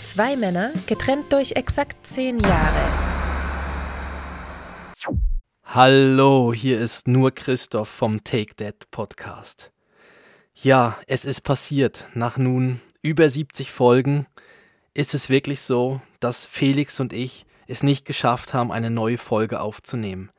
Zwei Männer, getrennt durch exakt zehn Jahre. Hallo, hier ist nur Christoph vom Take That Podcast. Ja, es ist passiert. Nach nun über 70 Folgen ist es wirklich so, dass Felix und ich es nicht geschafft haben, eine neue Folge aufzunehmen.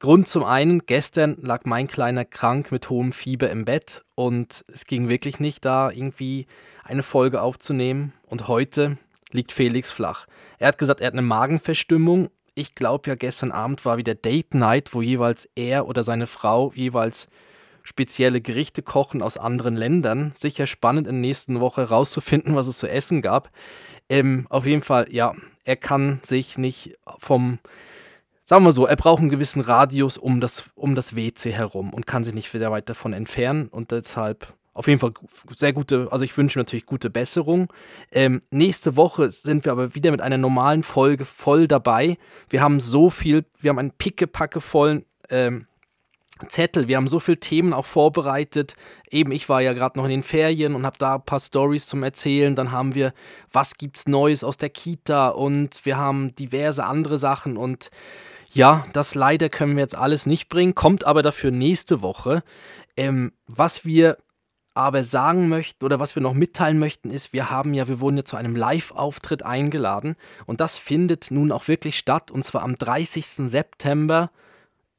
Grund zum einen, gestern lag mein Kleiner krank mit hohem Fieber im Bett und es ging wirklich nicht da, irgendwie eine Folge aufzunehmen. Und heute liegt Felix flach. Er hat gesagt, er hat eine Magenverstimmung. Ich glaube ja, gestern Abend war wieder Date Night, wo jeweils er oder seine Frau jeweils spezielle Gerichte kochen aus anderen Ländern. Sicher spannend in der nächsten Woche rauszufinden, was es zu essen gab. Ähm, auf jeden Fall, ja, er kann sich nicht vom sagen wir so, er braucht einen gewissen Radius um das, um das WC herum und kann sich nicht sehr weit davon entfernen und deshalb auf jeden Fall sehr gute, also ich wünsche mir natürlich gute Besserung. Ähm, nächste Woche sind wir aber wieder mit einer normalen Folge voll dabei. Wir haben so viel, wir haben einen pickepacke vollen ähm, Zettel. Wir haben so viele Themen auch vorbereitet. Eben, ich war ja gerade noch in den Ferien und habe da ein paar Stories zum Erzählen. Dann haben wir, was gibt's Neues aus der Kita und wir haben diverse andere Sachen und ja, das leider können wir jetzt alles nicht bringen, kommt aber dafür nächste Woche. Ähm, was wir aber sagen möchten oder was wir noch mitteilen möchten, ist, wir haben ja, wir wurden ja zu einem Live-Auftritt eingeladen und das findet nun auch wirklich statt und zwar am 30. September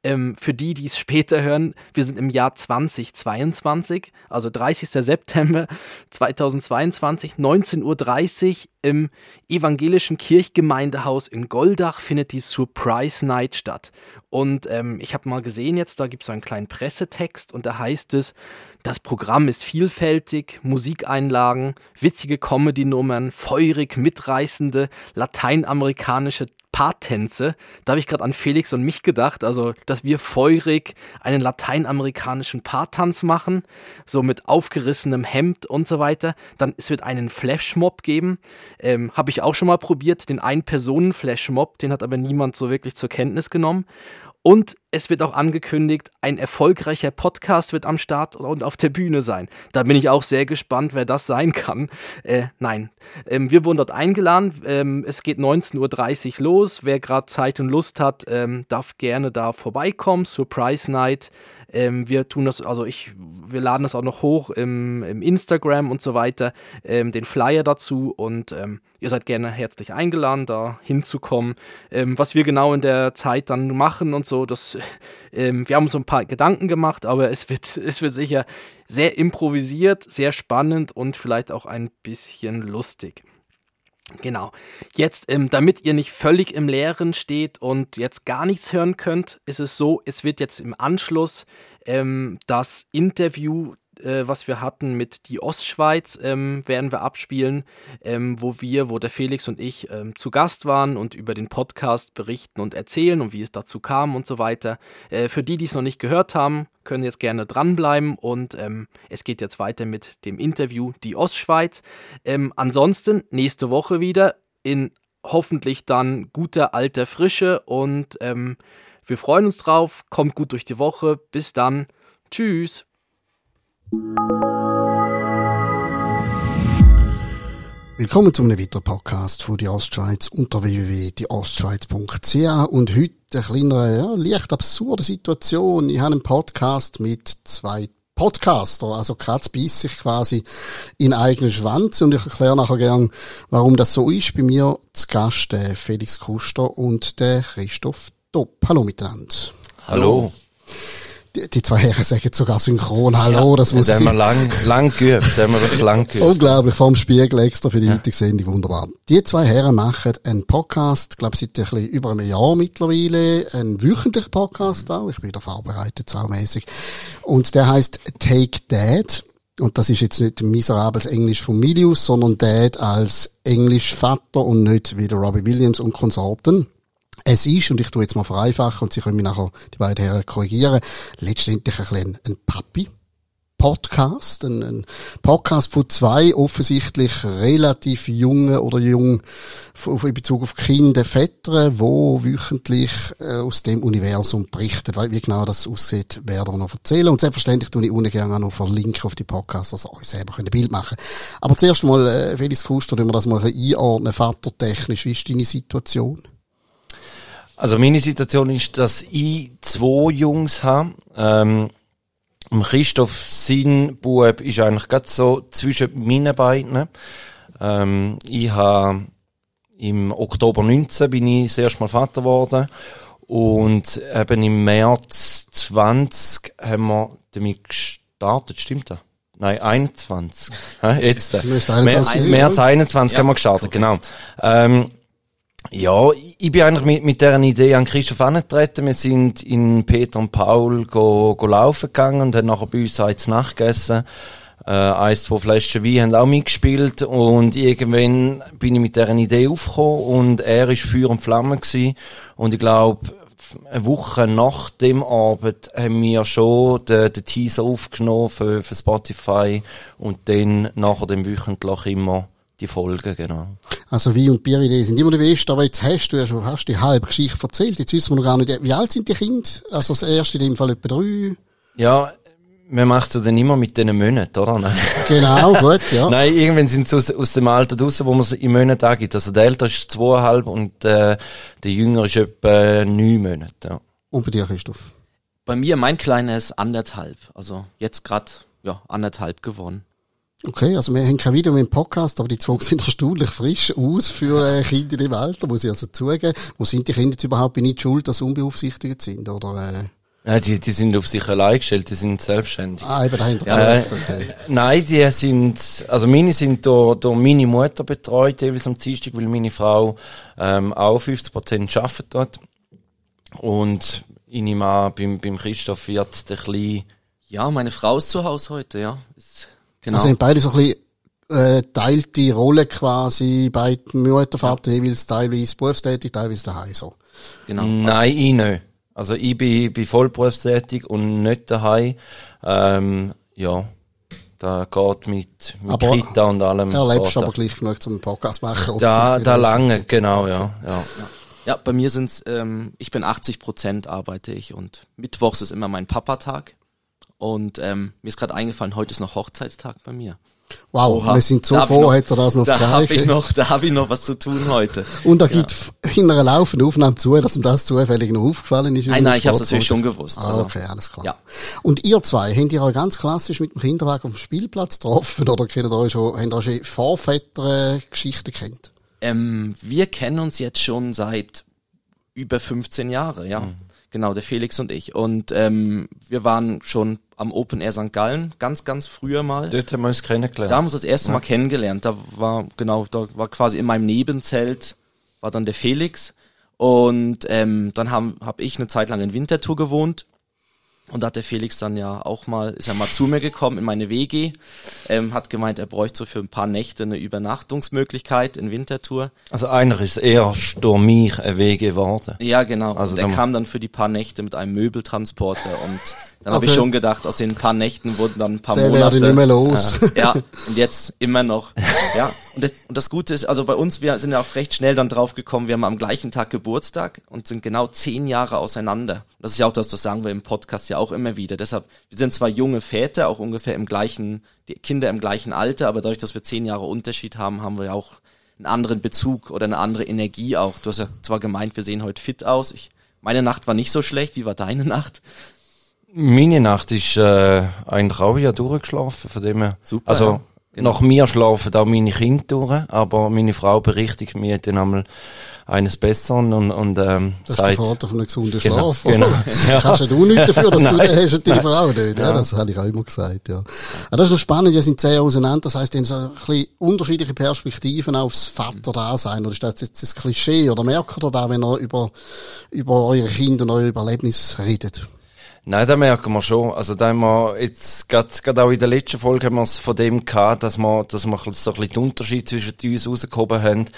ähm, für die, die es später hören, wir sind im Jahr 2022, also 30. September 2022, 19.30 Uhr im evangelischen Kirchgemeindehaus in Goldach findet die Surprise Night statt. Und ähm, ich habe mal gesehen jetzt, da gibt es einen kleinen Pressetext und da heißt es, das Programm ist vielfältig, Musikeinlagen, witzige Comedy-Nummern, feurig mitreißende lateinamerikanische Paartänze. Da habe ich gerade an Felix und mich gedacht, also dass wir feurig einen lateinamerikanischen Paartanz machen, so mit aufgerissenem Hemd und so weiter. Dann es wird einen Flashmob geben, ähm, habe ich auch schon mal probiert, den Ein-Personen-Flashmob, den hat aber niemand so wirklich zur Kenntnis genommen. Und es wird auch angekündigt, ein erfolgreicher Podcast wird am Start und auf der Bühne sein. Da bin ich auch sehr gespannt, wer das sein kann. Äh, nein, ähm, wir wurden dort eingeladen. Ähm, es geht 19.30 Uhr los. Wer gerade Zeit und Lust hat, ähm, darf gerne da vorbeikommen. Surprise Night. Ähm, wir tun das, also ich, wir laden das auch noch hoch im, im Instagram und so weiter, ähm, den Flyer dazu und ähm, ihr seid gerne herzlich eingeladen, da hinzukommen. Ähm, was wir genau in der Zeit dann machen und so, das, ähm, wir haben uns ein paar Gedanken gemacht, aber es wird, es wird sicher sehr improvisiert, sehr spannend und vielleicht auch ein bisschen lustig. Genau. Jetzt, ähm, damit ihr nicht völlig im Leeren steht und jetzt gar nichts hören könnt, ist es so, es wird jetzt im Anschluss ähm, das Interview äh, was wir hatten mit die Ostschweiz, ähm, werden wir abspielen, ähm, wo wir, wo der Felix und ich ähm, zu Gast waren und über den Podcast berichten und erzählen und wie es dazu kam und so weiter. Äh, für die, die es noch nicht gehört haben, können jetzt gerne dranbleiben und ähm, es geht jetzt weiter mit dem Interview die Ostschweiz. Ähm, ansonsten nächste Woche wieder in hoffentlich dann guter alter Frische und wir freuen uns drauf. Kommt gut durch die Woche. Bis dann. Tschüss. Willkommen zu einem weiteren Podcast von die Ostschweiz unter www.dieostschweiz.ch und heute eine kleine, ja, leicht absurde Situation. Ich habe einen Podcast mit zwei Podcaster, also Katz beißt sich quasi in eigenen Schwanz und ich erkläre nachher gern, warum das so ist. Bei mir zu Gast der Felix Kuster und der Christoph Dopp. Hallo miteinander. Hallo die, die zwei Herren sagen sogar synchron Hallo, ja, das muss ich. haben wir lang, lang geübt, das haben wir wirklich lang geübt. Unglaublich, vorm Spiegel extra für die ja. heutige Sendung, wunderbar. Die zwei Herren machen einen Podcast, glaube seit ein bisschen über einem Jahr mittlerweile, einen wöchentlichen Podcast auch, ich bin da vorbereitet, saumässig. Und der heißt Take Dad. Und das ist jetzt nicht miserables Englisch von Milius, sondern Dad als Englisch Vater und nicht wie der Robbie Williams und Konsorten. Es ist, und ich tue jetzt mal vereinfachen, und Sie können mich nachher, die beiden Herren, korrigieren, letztendlich ein bisschen ein Papi. Podcast, ein, ein Podcast von zwei offensichtlich relativ jungen oder jung in Bezug auf Kinder, Väter, wo wöchentlich äh, aus dem Universum berichten. Wie genau das aussieht, werden wir noch erzählen. Und selbstverständlich tue ich unten gerne auch noch verlinken auf die Podcasts, dass ihr euch selber ein Bild machen könnt. Aber zuerst mal, äh, Felix Kuster, wenn wir das mal einordnen, vatertechnisch, wie ist deine Situation? Also meine Situation ist, dass ich zwei Jungs habe. Ähm, Christoph, sein Bub ist eigentlich gerade so zwischen meinen beiden. Ähm, ich habe im Oktober 19 bin ich das erste Mal Vater geworden. Und eben im März 20 haben wir damit gestartet, stimmt das? Nein, 21. Jetzt. März, März 21 ja, haben wir gestartet, korrekt. genau. Ähm, ja, ich bin eigentlich mit, mit dieser Idee an Christoph angetreten. Wir sind in Peter und Paul go, go laufen gegangen und haben nachher bei uns eins nachgegessen. Äh, eins, zwei Flaschen Wein haben auch mitgespielt und irgendwann bin ich mit dieser Idee aufgekommen und er ist Feuer und Flamme gewesen. Und ich glaube, eine Woche nach dem Abend haben wir schon den, den Teaser aufgenommen für, für Spotify und dann nachher dem wöchentlich immer die Folgen, genau. Also Wein und Bierideen sind immer die besten, aber jetzt hast du ja schon hast die halbe Geschichte erzählt. Jetzt wissen wir noch gar nicht, wie alt sind die Kinder? Also das erste in dem Fall etwa drei? Ja, man macht es dann immer mit diesen Monaten, oder? Nein. Genau, gut, ja. Nein, irgendwann sind sie aus, aus dem Alter draussen, wo man es in Monaten angibt. Also der Ältere ist zweieinhalb und äh, der Jüngere ist etwa neun Monate, ja. Und bei dir, Christoph? Bei mir, mein Kleiner ist anderthalb. Also jetzt gerade, ja, anderthalb geworden. Okay, also wir haben kein Video mit dem Podcast, aber die zwei sind erstaunlich frisch aus für äh, Kinder in dem Alter, muss ich also zugeben. Wo sind die Kinder jetzt überhaupt nicht schuld, dass sie unbeaufsichtigt sind, oder? Äh? Ja, die, die sind auf sich allein gestellt, die sind selbstständig. Ah, eben dahinter. Ja, äh, okay. Nein, die sind, also meine sind durch, durch meine Mutter betreut, jeweils am Dienstag, weil meine Frau ähm, auch 50 Prozent arbeitet dort. Und ich nehme an, beim, beim Christoph wird der Kleine... Ja, meine Frau ist zu Hause heute, ja. Ist Genau. Also haben beide so ein bisschen äh, teilte Rolle quasi, beide Mutter, Vater ja. jeweils teilweise berufstätig, teilweise daheim so. Genau. Nein, ich nicht. Also ich bin, bin voll berufstätig und nicht daheim. Ähm, ja, da geht mit, mit aber Kita und allem. Erlebst aber gleich genug zum Podcast machen. Da, da lange, genau, ja, ja. Ja, bei mir sind's, ähm, ich bin 80 Prozent arbeite ich und Mittwochs ist immer mein Papatag. Und ähm, mir ist gerade eingefallen, heute ist noch Hochzeitstag bei mir. Wow, Oha, wir sind so froh, hätte er das noch Da habe ich noch, da habe ich noch was zu tun heute. Und da ja. gibt in einer laufenden Aufnahme zu, dass ihm das zufällig noch aufgefallen ist. Nein, nein, ich habe es natürlich schon gewusst. Ah, also. okay, alles klar. Ja. Und ihr zwei, habt ihr euch ganz klassisch mit dem Kinderwagen auf dem Spielplatz getroffen oder kennt ihr euch schon, habt ihr schon Vorväter-Geschichten kennt? Ähm, wir kennen uns jetzt schon seit über 15 Jahren, ja. Mhm. Genau, der Felix und ich. Und ähm, wir waren schon am Open Air St. Gallen, ganz, ganz früher mal. Dort haben wir uns kennengelernt. Da haben wir uns das erste ja. Mal kennengelernt. Da war, genau, da war quasi in meinem Nebenzelt, war dann der Felix. Und ähm, dann habe hab ich eine Zeit lang in Winterthur gewohnt und da hat der Felix dann ja auch mal, ist ja mal zu mir gekommen in meine WG, ähm, hat gemeint, er bräuchte so für ein paar Nächte eine Übernachtungsmöglichkeit in Winterthur. Also einer ist eher stormich eine WG geworden. Ja, genau. Also der kam dann für die paar Nächte mit einem Möbeltransporter und dann okay. habe ich schon gedacht, aus den paar Nächten wurden dann ein paar der Monate. Der nicht mehr los. Ja, und jetzt immer noch. Ja, und das, und das Gute ist, also bei uns, wir sind ja auch recht schnell dann drauf gekommen, wir haben am gleichen Tag Geburtstag und sind genau zehn Jahre auseinander. Das ist ja auch das, das sagen wir im Podcast ja auch immer wieder. Deshalb, wir sind zwar junge Väter, auch ungefähr im gleichen, die Kinder im gleichen Alter, aber dadurch, dass wir zehn Jahre Unterschied haben, haben wir ja auch einen anderen Bezug oder eine andere Energie auch. Du hast ja zwar gemeint, wir sehen heute fit aus. Ich, meine Nacht war nicht so schlecht. Wie war deine Nacht? Meine Nacht ist äh, eigentlich auch ja durchgeschlafen, von dem her. Super. Also ja. genau. nach mir schlafen auch meine Kinder durch, aber meine Frau berichtigt mir dann einmal eines Besseren und, und ähm, Das ist der Vater von einem gesunden genau, Schlaf. Genau, ja. Kannst ja du nichts dafür, dass du den hast und deine Frau nicht. Ja, ja. Das habe ich auch immer gesagt, ja. Aber das ist noch spannend, wir sind zehn Jahre auseinander, das heisst, ihr so ein bisschen unterschiedliche Perspektiven aufs Vater-Dasein. Oder ist das jetzt das Klischee? Oder merkt ihr da, wenn ihr über, über eure Kinder und eure Überlebnis redet? Nein, da merken wir schon. Also da haben wir jetzt gerade auch in der letzten Folge haben wir es von dem gehabt, dass wir, dass wir so ein bisschen den Unterschied zwischen uns rausgehoben haben.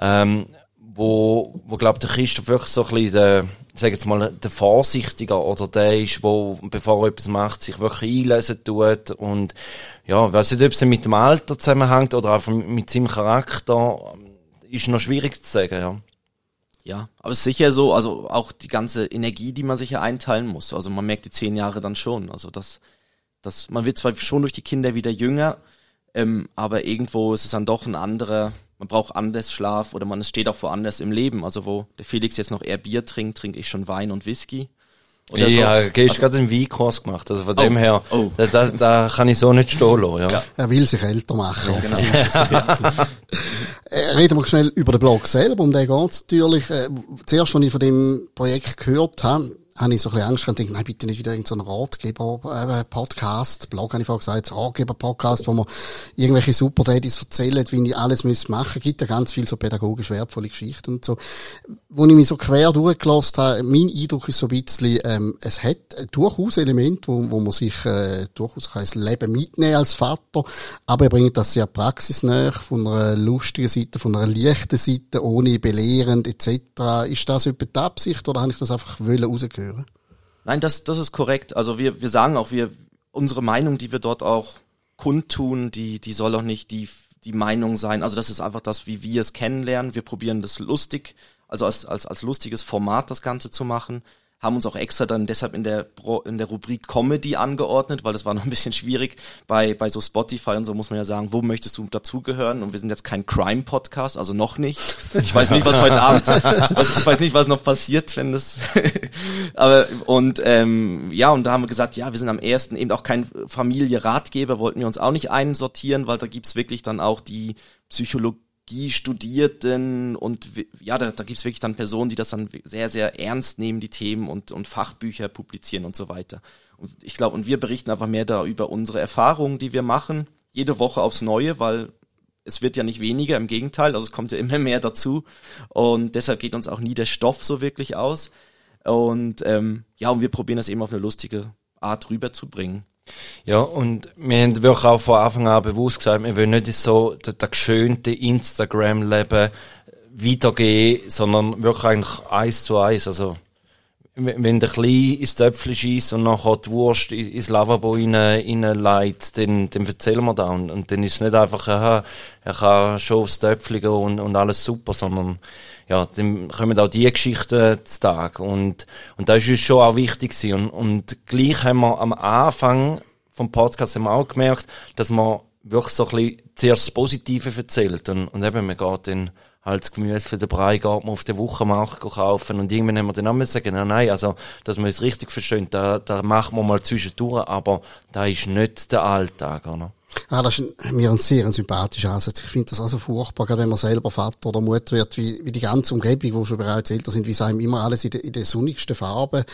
Ähm, wo, wo glaub, der Christoph wirklich so ein bisschen der, sag jetzt mal, der Vorsichtiger oder der ist, wo, bevor er etwas macht, sich wirklich einlesen tut und, ja, weiß nicht, ob es mit dem Alter zusammenhängt oder einfach mit seinem Charakter, ist noch schwierig zu sagen, ja. Ja, aber es ist sicher so, also auch die ganze Energie, die man sich ja einteilen muss. Also man merkt die zehn Jahre dann schon. Also das, das, man wird zwar schon durch die Kinder wieder jünger, ähm, aber irgendwo ist es dann doch ein anderer, man braucht anders Schlaf oder man steht auch woanders im Leben. Also wo der Felix jetzt noch eher Bier trinkt, trinke ich schon Wein und Whisky. Oder ja, so. gehst also, gerade einen Weinkurs gemacht. Also von oh, dem her, oh. da, da, da kann ich so nicht stehen lassen, ja. ja. Er will sich älter machen. Ja, genau. äh, reden wir schnell über den Blog selber, um den geht's natürlich. Äh, zuerst, als ich von dem Projekt gehört habe, habe ich so ein bisschen Angst und denke, nein, bitte nicht wieder irgendein so Ratgeber-Podcast, äh, Blog habe ich vorhin gesagt, Ratgeber-Podcast, wo man irgendwelche Super-Daddies erzählen, wie ich alles müsste machen. Gibt ja ganz viel so pädagogisch wertvolle Geschichten und so. Wo ich mich so quer durchgelassen habe, mein Eindruck ist so ein bisschen, ähm, es hat durchaus Elemente, wo, wo man sich äh, durchaus kann das Leben mitnehmen als Vater, aber er bringt das sehr praxisnah, von einer lustigen Seite, von einer leichten Seite, ohne belehrend etc. Ist das etwa die Absicht oder habe ich das einfach wollen rausgehören? Höre. Nein, das, das ist korrekt. Also wir, wir sagen auch, wir, unsere Meinung, die wir dort auch kundtun, die, die soll auch nicht die, die Meinung sein. Also das ist einfach das, wie wir es kennenlernen. Wir probieren das lustig, also als, als, als lustiges Format das Ganze zu machen haben uns auch extra dann deshalb in der in der Rubrik Comedy angeordnet, weil das war noch ein bisschen schwierig bei bei so Spotify und so muss man ja sagen, wo möchtest du dazugehören? Und wir sind jetzt kein Crime Podcast, also noch nicht. Ich weiß nicht, was heute Abend, was, ich weiß nicht, was noch passiert, wenn das. aber und ähm, ja und da haben wir gesagt, ja, wir sind am ersten eben auch kein Familie Ratgeber, wollten wir uns auch nicht einsortieren, weil da gibt's wirklich dann auch die Psychologie Studierten und ja, da, da gibt es wirklich dann Personen, die das dann sehr, sehr ernst nehmen, die Themen und, und Fachbücher publizieren und so weiter. Und ich glaube, und wir berichten einfach mehr da über unsere Erfahrungen, die wir machen, jede Woche aufs Neue, weil es wird ja nicht weniger, im Gegenteil, also es kommt ja immer mehr dazu. Und deshalb geht uns auch nie der Stoff so wirklich aus. Und ähm, ja, und wir probieren das eben auf eine lustige Art rüberzubringen. Ja, und wir haben wirklich auch von Anfang an bewusst gesagt, wir wollen nicht so das, geschönte Instagram-Leben weitergehen, sondern wirklich eigentlich eins zu eins. Also, wenn der Klein ins Töpfchen schießt und nachher die Wurst ins Lavabo rein, reinleitet, dann, dann erzählen wir da. Und, und dann ist es nicht einfach, aha, er kann schon aufs Töpfchen gehen und, und alles super, sondern ja, dann kommen auch die Geschichten zu Tag. Und, und da ist uns schon auch wichtig gewesen. Und, und gleich haben wir am Anfang vom Podcast haben wir auch gemerkt, dass man wirklich so ein bisschen zuerst das Positive erzählt. Und, und eben, man geht dann halt das Gemüse für den Brei geht man auf den Wochenmarkt kaufen und irgendwann haben wir dann auch sagen, nein, also, dass man es richtig verstehen, da, da machen wir mal zwischendurch, aber da ist nicht der Alltag, oder? Ah, das ist mir ein sehr sympathischer Ansatz. Ich finde das also furchtbar, gerade wenn man selber Vater oder Mutter wird, wie, wie die ganze Umgebung, wo schon bereits älter sind, wie es einem immer alles in der, in der sonnigsten Farbe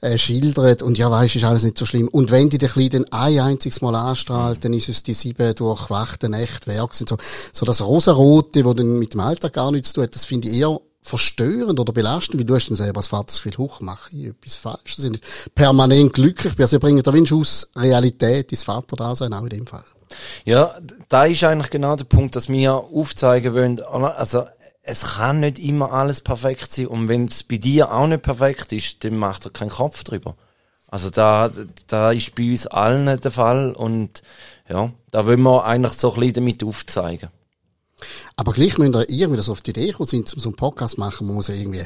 äh, schildert. Und ja, weisst, ist alles nicht so schlimm. Und wenn die den Kleinen ein einziges Mal anstrahlt, dann ist es die sieben durchwachten Nächte Werk. So, so das Rosarote, wo dann mit dem Alltag gar nichts zu tun hat, das finde ich eher verstörend oder belastend, weil du hast dann selber als Vater das Gefühl, hoch, mache ich etwas falsch. Sie sind permanent glücklich. Also, bringen da aus Realität ins Vaterdasein, auch in dem Fall. Ja, da ist eigentlich genau der Punkt, dass wir aufzeigen wollen, also es kann nicht immer alles perfekt sein und wenn es bei dir auch nicht perfekt ist, dann macht er keinen Kopf drüber. Also da, da ist bei uns allen der Fall und ja, da wollen wir eigentlich so ein bisschen damit aufzeigen. Aber gleich müssen wir irgendwie das auf die Idee kommen, sind, um so einen Podcast machen, man muss irgendwie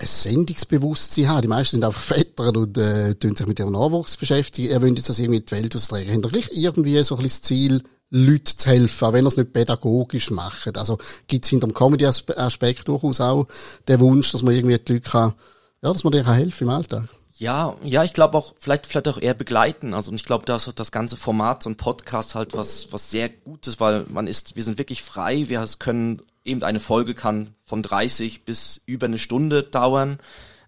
ein Sendungsbewusstsein haben. Die meisten sind einfach Väter und äh, tun sich mit ihrem Nachwuchs beschäftigen. Er will jetzt das irgendwie die Welt austragen. Haben gleich irgendwie so ein bisschen das Ziel, Leuten zu helfen, auch wenn er es nicht pädagogisch macht. Also gibt es hinter dem Comedy-Aspekt durchaus auch den Wunsch, dass man irgendwie die Leute kann, ja, dass man denen helfen im Alltag. Ja, ja, ich glaube auch, vielleicht, vielleicht auch eher begleiten. Also, und ich glaube, da ist das ganze Format, so ein Podcast halt was, was sehr Gutes, weil man ist, wir sind wirklich frei, wir können, eben eine Folge kann von 30 bis über eine Stunde dauern,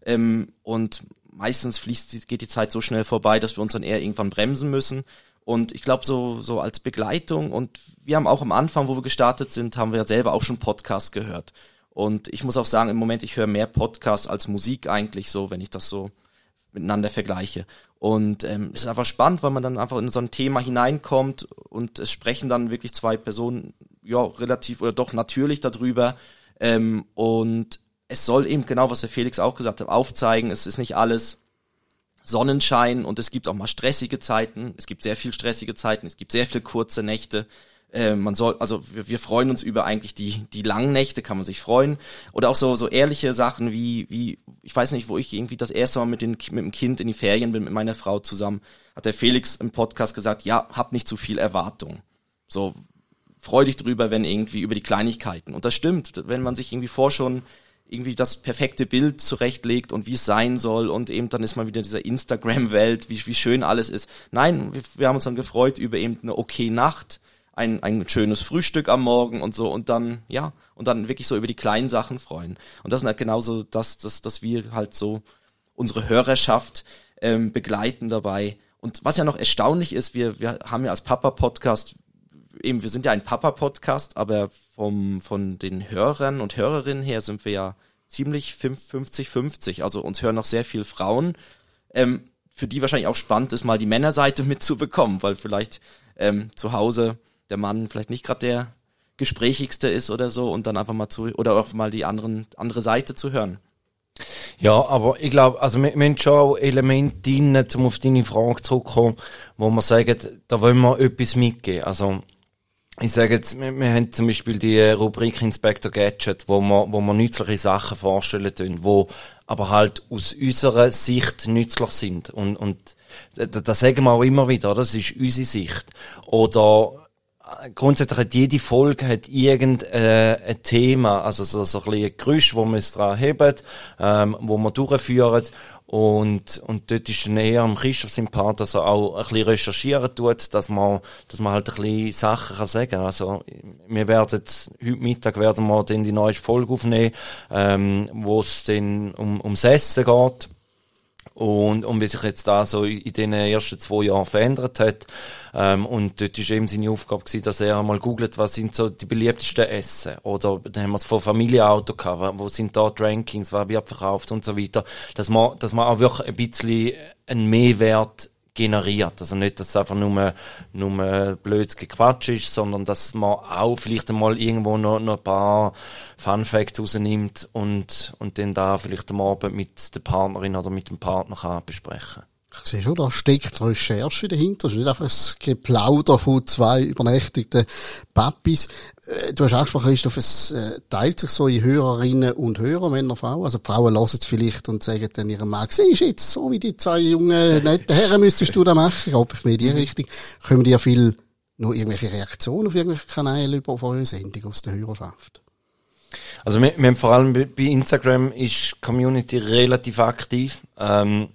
ähm, und meistens fließt, geht die Zeit so schnell vorbei, dass wir uns dann eher irgendwann bremsen müssen. Und ich glaube, so, so als Begleitung und wir haben auch am Anfang, wo wir gestartet sind, haben wir ja selber auch schon Podcasts gehört. Und ich muss auch sagen, im Moment, ich höre mehr Podcasts als Musik eigentlich so, wenn ich das so miteinander vergleiche. Und ähm, es ist einfach spannend, weil man dann einfach in so ein Thema hineinkommt und es sprechen dann wirklich zwei Personen, ja, relativ oder doch natürlich darüber. Ähm, und es soll eben genau, was der Felix auch gesagt hat, aufzeigen, es ist nicht alles Sonnenschein und es gibt auch mal stressige Zeiten. Es gibt sehr viel stressige Zeiten, es gibt sehr viele kurze Nächte. Äh, man soll, also wir, wir freuen uns über eigentlich die die langen Nächte, kann man sich freuen. Oder auch so so ehrliche Sachen wie wie ich weiß nicht, wo ich irgendwie das erste Mal mit den mit dem Kind in die Ferien bin mit meiner Frau zusammen, hat der Felix im Podcast gesagt, ja, hab nicht zu viel Erwartung. So freu dich drüber, wenn irgendwie über die Kleinigkeiten. Und das stimmt, wenn man sich irgendwie vor schon irgendwie das perfekte Bild zurechtlegt und wie es sein soll und eben dann ist man wieder in dieser Instagram-Welt, wie, wie schön alles ist. Nein, wir, wir haben uns dann gefreut über eben eine okay Nacht, ein, ein schönes Frühstück am Morgen und so und dann, ja, und dann wirklich so über die kleinen Sachen freuen. Und das ist halt genauso das, das, dass wir halt so unsere Hörerschaft ähm, begleiten dabei. Und was ja noch erstaunlich ist, wir, wir haben ja als Papa-Podcast eben, wir sind ja ein Papa-Podcast, aber vom, von den Hörern und Hörerinnen her sind wir ja ziemlich 50-50. Also uns hören noch sehr viele Frauen, ähm, für die wahrscheinlich auch spannend ist, mal die Männerseite mitzubekommen, weil vielleicht ähm, zu Hause der Mann vielleicht nicht gerade der gesprächigste ist oder so und dann einfach mal zu oder auch mal die anderen andere Seite zu hören. Ja, aber ich glaube, also wir, wir haben schon auch Elemente drin, um auf deine Frage zurückzukommen, wo wir sagen, da wollen wir etwas mitgeben. Also ich sage jetzt, wir, wir haben zum Beispiel die Rubrik Inspector Gadget, wo wir, wo wir nützliche Sachen vorstellen tun, wo aber halt aus unserer Sicht nützlich sind. Und, und das, sagen wir auch immer wieder, das ist unsere Sicht. Oder grundsätzlich hat jede Folge hat irgendein Thema, also so, so ein bisschen Gerüst, wo man es dran haben, ähm, wo man durchführen und, und dort ist dann eher am Christoph sein Part, dass er auch ein bisschen recherchieren tut, dass man, dass man halt ein bisschen Sachen kann sagen. Also, wir werden, heute Mittag werden wir dann die neue Folge aufnehmen, ähm, wo es dann um, ums Essen geht. Und, und wie sich jetzt da so in den ersten zwei Jahren verändert hat. Ähm, und dort ist eben seine Aufgabe gewesen, dass er mal googelt, was sind so die beliebtesten Essen. Oder dann haben wir es von Familienauto gehabt, wo sind da die Rankings, wer wird verkauft und so weiter. Dass man, dass man auch wirklich ein bisschen einen Mehrwert generiert. Also nicht, dass es einfach nur, nur blödes Gequatsch ist, sondern dass man auch vielleicht einmal irgendwo noch, noch ein paar Fun Facts rausnimmt und, und dann da vielleicht am Abend mit der Partnerin oder mit dem Partner kann besprechen ich sehe schon, da steckt Recherche dahinter. Es ist nicht einfach ein Geplauder von zwei übernächtigten Papis. Äh, du hast angesprochen, Christoph, es äh, teilt sich so in Hörerinnen und Hörer, Männer, Frauen. Also die Frauen hören es vielleicht und sagen dann ihrem Mann, siehst jetzt, so wie die zwei jungen, netten Herren müsstest du da machen. Ich hoffe, ich mehr in die Richtung. Kommen dir viel noch irgendwelche Reaktionen auf irgendwelche Kanäle über auf eure Sendung aus der Hörerschaft? Also wir, wir haben vor allem bei Instagram ist die Community relativ aktiv. Ähm,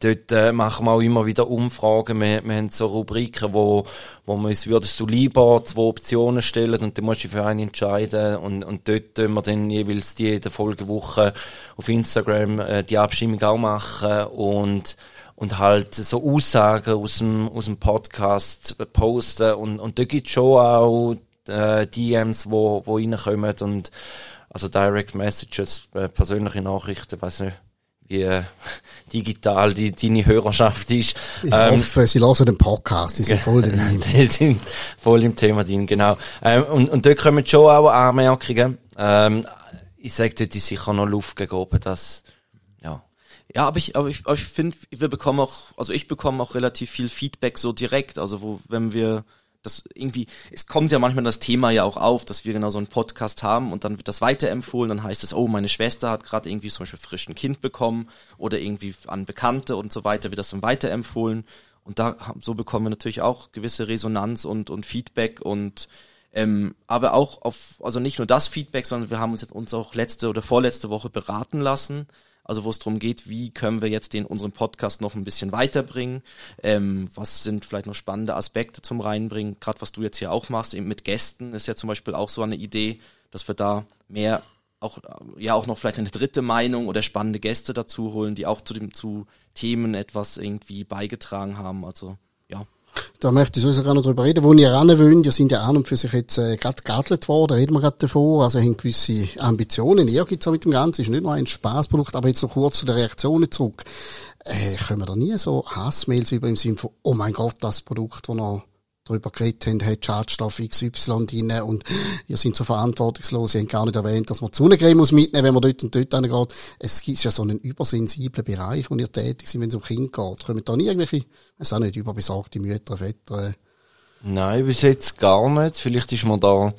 Dort äh, machen wir auch immer wieder Umfragen. Wir, wir haben so Rubriken, wo, wo wir uns würdest du lieber zwei Optionen stellen und dann musst du für eine entscheiden. Und, und dort tun wir dann jeweils die jede Folgewoche auf Instagram äh, die Abstimmung auch machen und und halt so Aussagen aus dem, aus dem Podcast posten und, und da gibt's schon auch äh, DMs, wo, wo reinkommen und also Direct Messages, äh, persönliche Nachrichten, weiß nicht, wie äh, digital die, deine Hörerschaft ist. Ich ähm, hoffe, sie hören den Podcast, die sind voll drin. die sind voll im Thema drin, genau. Ähm, und, und dort kommen schon auch Anmerkungen. Ähm, ich sage dort ist sicher noch Luft gegeben, dass, ja. Ja, aber ich, aber ich, aber ich finde, wir bekommen auch, also ich bekomme auch relativ viel Feedback so direkt, also wo, wenn wir das irgendwie, es kommt ja manchmal das Thema ja auch auf, dass wir genau so einen Podcast haben und dann wird das weiterempfohlen, dann heißt es, oh, meine Schwester hat gerade irgendwie zum Beispiel frisch ein Kind bekommen oder irgendwie an Bekannte und so weiter wird das dann weiterempfohlen. Und da so bekommen wir natürlich auch gewisse Resonanz und, und Feedback und ähm, aber auch auf, also nicht nur das Feedback, sondern wir haben uns jetzt uns auch letzte oder vorletzte Woche beraten lassen also wo es darum geht, wie können wir jetzt den unseren Podcast noch ein bisschen weiterbringen, ähm, was sind vielleicht noch spannende Aspekte zum reinbringen, gerade was du jetzt hier auch machst, eben mit Gästen ist ja zum Beispiel auch so eine Idee, dass wir da mehr auch ja auch noch vielleicht eine dritte Meinung oder spannende Gäste dazu holen, die auch zu dem zu Themen etwas irgendwie beigetragen haben. Also da möchte ich sowieso gerne drüber reden, wo ihr wollt. Ihr sind ja an und für sich jetzt äh, gerade geadelt worden, reden wir gerade davon. Also haben gewisse Ambitionen. Ihr gibt's auch mit dem Ganzen. Ist nicht nur ein Spaßprodukt, aber jetzt noch kurz zu den Reaktionen zurück. Äh, können wir da nie so Hassmails über im Sinne von, oh mein Gott, das Produkt, das noch darüber geredet haben, hat Schadstoff XY drin und ihr seid so verantwortungslos, ihr habt gar nicht erwähnt, dass man die Sonnencreme muss mitnehmen, wenn man dort und dort hingeht. Es ist ja so einen übersensiblen Bereich, wo ihr tätig seid, wenn es um Kinder geht. Kommen da nie irgendwelche, es auch nicht, überbesorgte Mütter, Väter, äh, Nein, bis jetzt gar nicht. Vielleicht ist man da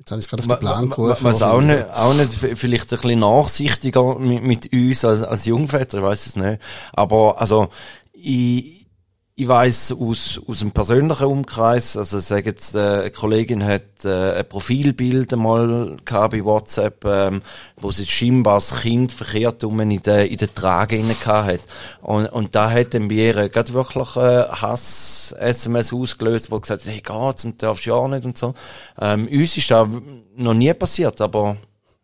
Jetzt habe ich es gerade auf den Plan gerufen. Was auch nicht, auch nicht, vielleicht ein bisschen nachsichtiger mit, mit uns als, als Jungväter, ich weiß es nicht. Aber, also, ich, ich weiß aus, aus einem persönlichen Umkreis, also sagen jetzt, äh, eine Kollegin hat äh, ein Profilbild einmal gehabt bei WhatsApp, ähm, wo sie scheinbar das Kind verkehrt um in der, in der Trage inne hat. Und, und da hat dann bei ihr gerade wirklich äh, Hass-SMS ausgelöst, wo gesagt hat, hey, geht's und darfst ja nicht und so. Ähm, uns ist das noch nie passiert, aber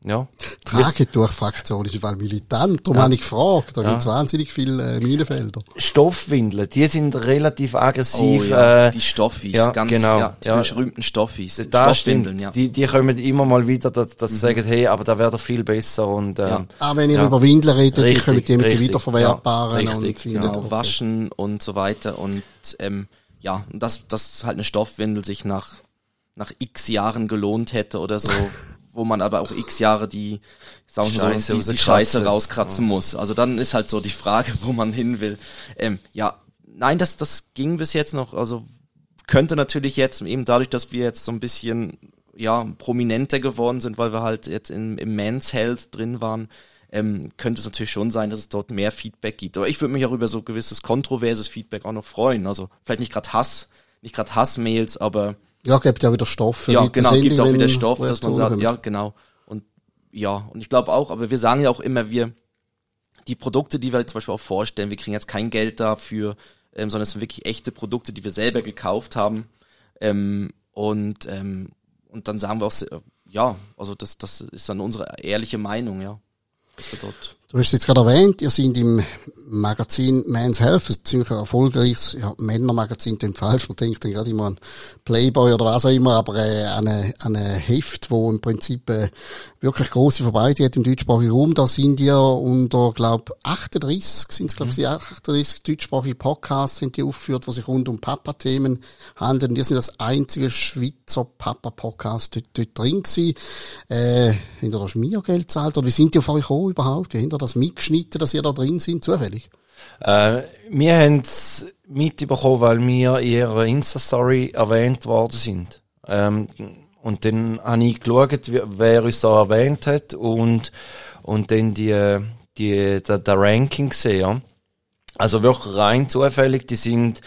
ja. Tragetuch-Fraktion ist weil militant. Darum ja. habe ich gefragt. Da ja. gibt es wahnsinnig viele äh, Minenfelder. Stoffwindeln, die sind relativ aggressiv. Oh, ja. äh, die Stoffis, ja, ganz, genau, ja, die berühmten Stoffis. Da Stoffwindeln, ja. Die, die kommen immer mal wieder, dass, dass mhm. sie sagen, hey, aber da wäre doch viel besser und, ähm, ja. Ah, wenn ihr über Windeln redet, richtig, die kommen die mit den wiederverwertbaren ja, und genau, okay. waschen und so weiter und, ähm, ja, dass, dass halt eine Stoffwindel sich nach, nach x Jahren gelohnt hätte oder so. wo man aber auch x Jahre die, sagen wir Scheiße, so, die, die Scheiße rauskratzen ja. muss. Also dann ist halt so die Frage, wo man hin will. Ähm, ja, nein, das, das ging bis jetzt noch, also könnte natürlich jetzt eben dadurch, dass wir jetzt so ein bisschen ja prominenter geworden sind, weil wir halt jetzt in, im Men's Health drin waren, ähm, könnte es natürlich schon sein, dass es dort mehr Feedback gibt. Aber ich würde mich auch über so gewisses kontroverses Feedback auch noch freuen. Also vielleicht nicht gerade Hass, nicht gerade Hassmails, aber ja, gibt ja wieder Stoff. Ja, genau, gibt auch wieder Stoff, dass man sagt, ja, genau. Und ja, und ich glaube auch, aber wir sagen ja auch immer, wir, die Produkte, die wir zum Beispiel auch vorstellen, wir kriegen jetzt kein Geld dafür, ähm, sondern es sind wirklich echte Produkte, die wir selber gekauft haben. Ähm, und, ähm, und dann sagen wir auch, ja, also das, das ist dann unsere ehrliche Meinung, ja. Das wir dort Du hast es jetzt gerade erwähnt, ihr seid im Magazin Man's Health, ein ziemlich erfolgreiches ja, Männermagazin, klingt falsch, man denkt dann gerade immer an Playboy oder was auch immer, aber äh, eine, eine Heft, wo im Prinzip äh, wirklich große Verbreitung hat im deutschsprachigen Raum. Da sind ihr unter, glaub 38, sind es glaube ich, 38 deutschsprachige Podcasts sind die aufgeführt, wo sich rund um Papa-Themen handeln. Und ihr sind das einzige Schweizer Papa-Podcast dort, dort drin gewesen. Äh, habt ihr da Schmiergeld gezahlt? Oder wie sind die auf euch gekommen überhaupt? Wie ihr das mitgeschnitten, dass ihr da drin sind, zufällig? Äh, wir haben es mitbekommen, weil wir in ihrer Insta-Story erwähnt worden sind. Ähm, und dann habe ich geschaut, wer uns da erwähnt hat und, und dann die, die, der, der Ranking gesehen. Also wirklich rein zufällig, die sind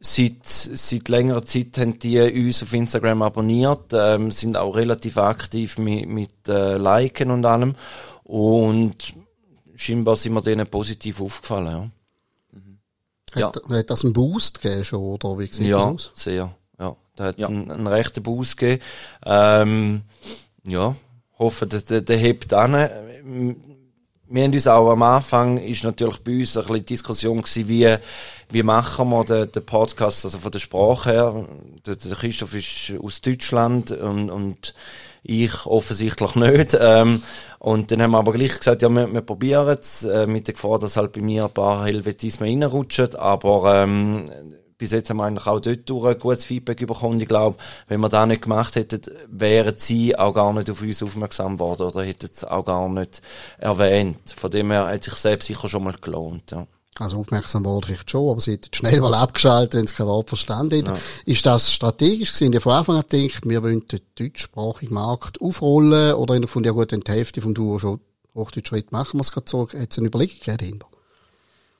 seit, seit längerer Zeit haben die uns auf Instagram abonniert, ähm, sind auch relativ aktiv mit, mit äh, Liken und allem. Und scheinbar sind wir denen positiv aufgefallen, ja. Mhm. Hat, ja. hat das einen Boost gegeben schon, oder wie sieht ja, das aus? sehr. Ja, der hat ja. einen, einen rechten Boost gegeben. Ähm, ja, hoffe, der, der, der hebt an. Wir haben uns auch am Anfang, ist natürlich bei uns ein bisschen Diskussion gewesen, wie, wie machen wir den, den Podcast, also von der Sprache her. Der, der Christoph ist aus Deutschland und, und ich offensichtlich nicht. Ähm, und dann haben wir aber gleich gesagt, ja, wir, wir probieren es, äh, mit der Gefahr, dass halt bei mir ein paar Helvetismen reinrutschen. Aber ähm, bis jetzt haben wir eigentlich auch dort durch ein gutes Feedback bekommen. Ich glaube, wenn wir das nicht gemacht hätten, wären sie auch gar nicht auf uns aufmerksam geworden oder hätten es auch gar nicht erwähnt. Von dem her hat sich selbst sicher schon mal gelohnt. Ja. Also aufmerksam worden vielleicht schon, aber sie hätten schnell mal abgeschaltet, wenn sie kein Wort verstanden hätten. Ja. Ist das strategisch gewesen? Die von Anfang an gedacht, wir wollen den deutschsprachigen Markt aufrollen oder in der Funde ja gut, wenn die Hälfte vom Duo schon Hochdeutschschritt machen wir es gerade so. Hat es eine Überlegung dahinter?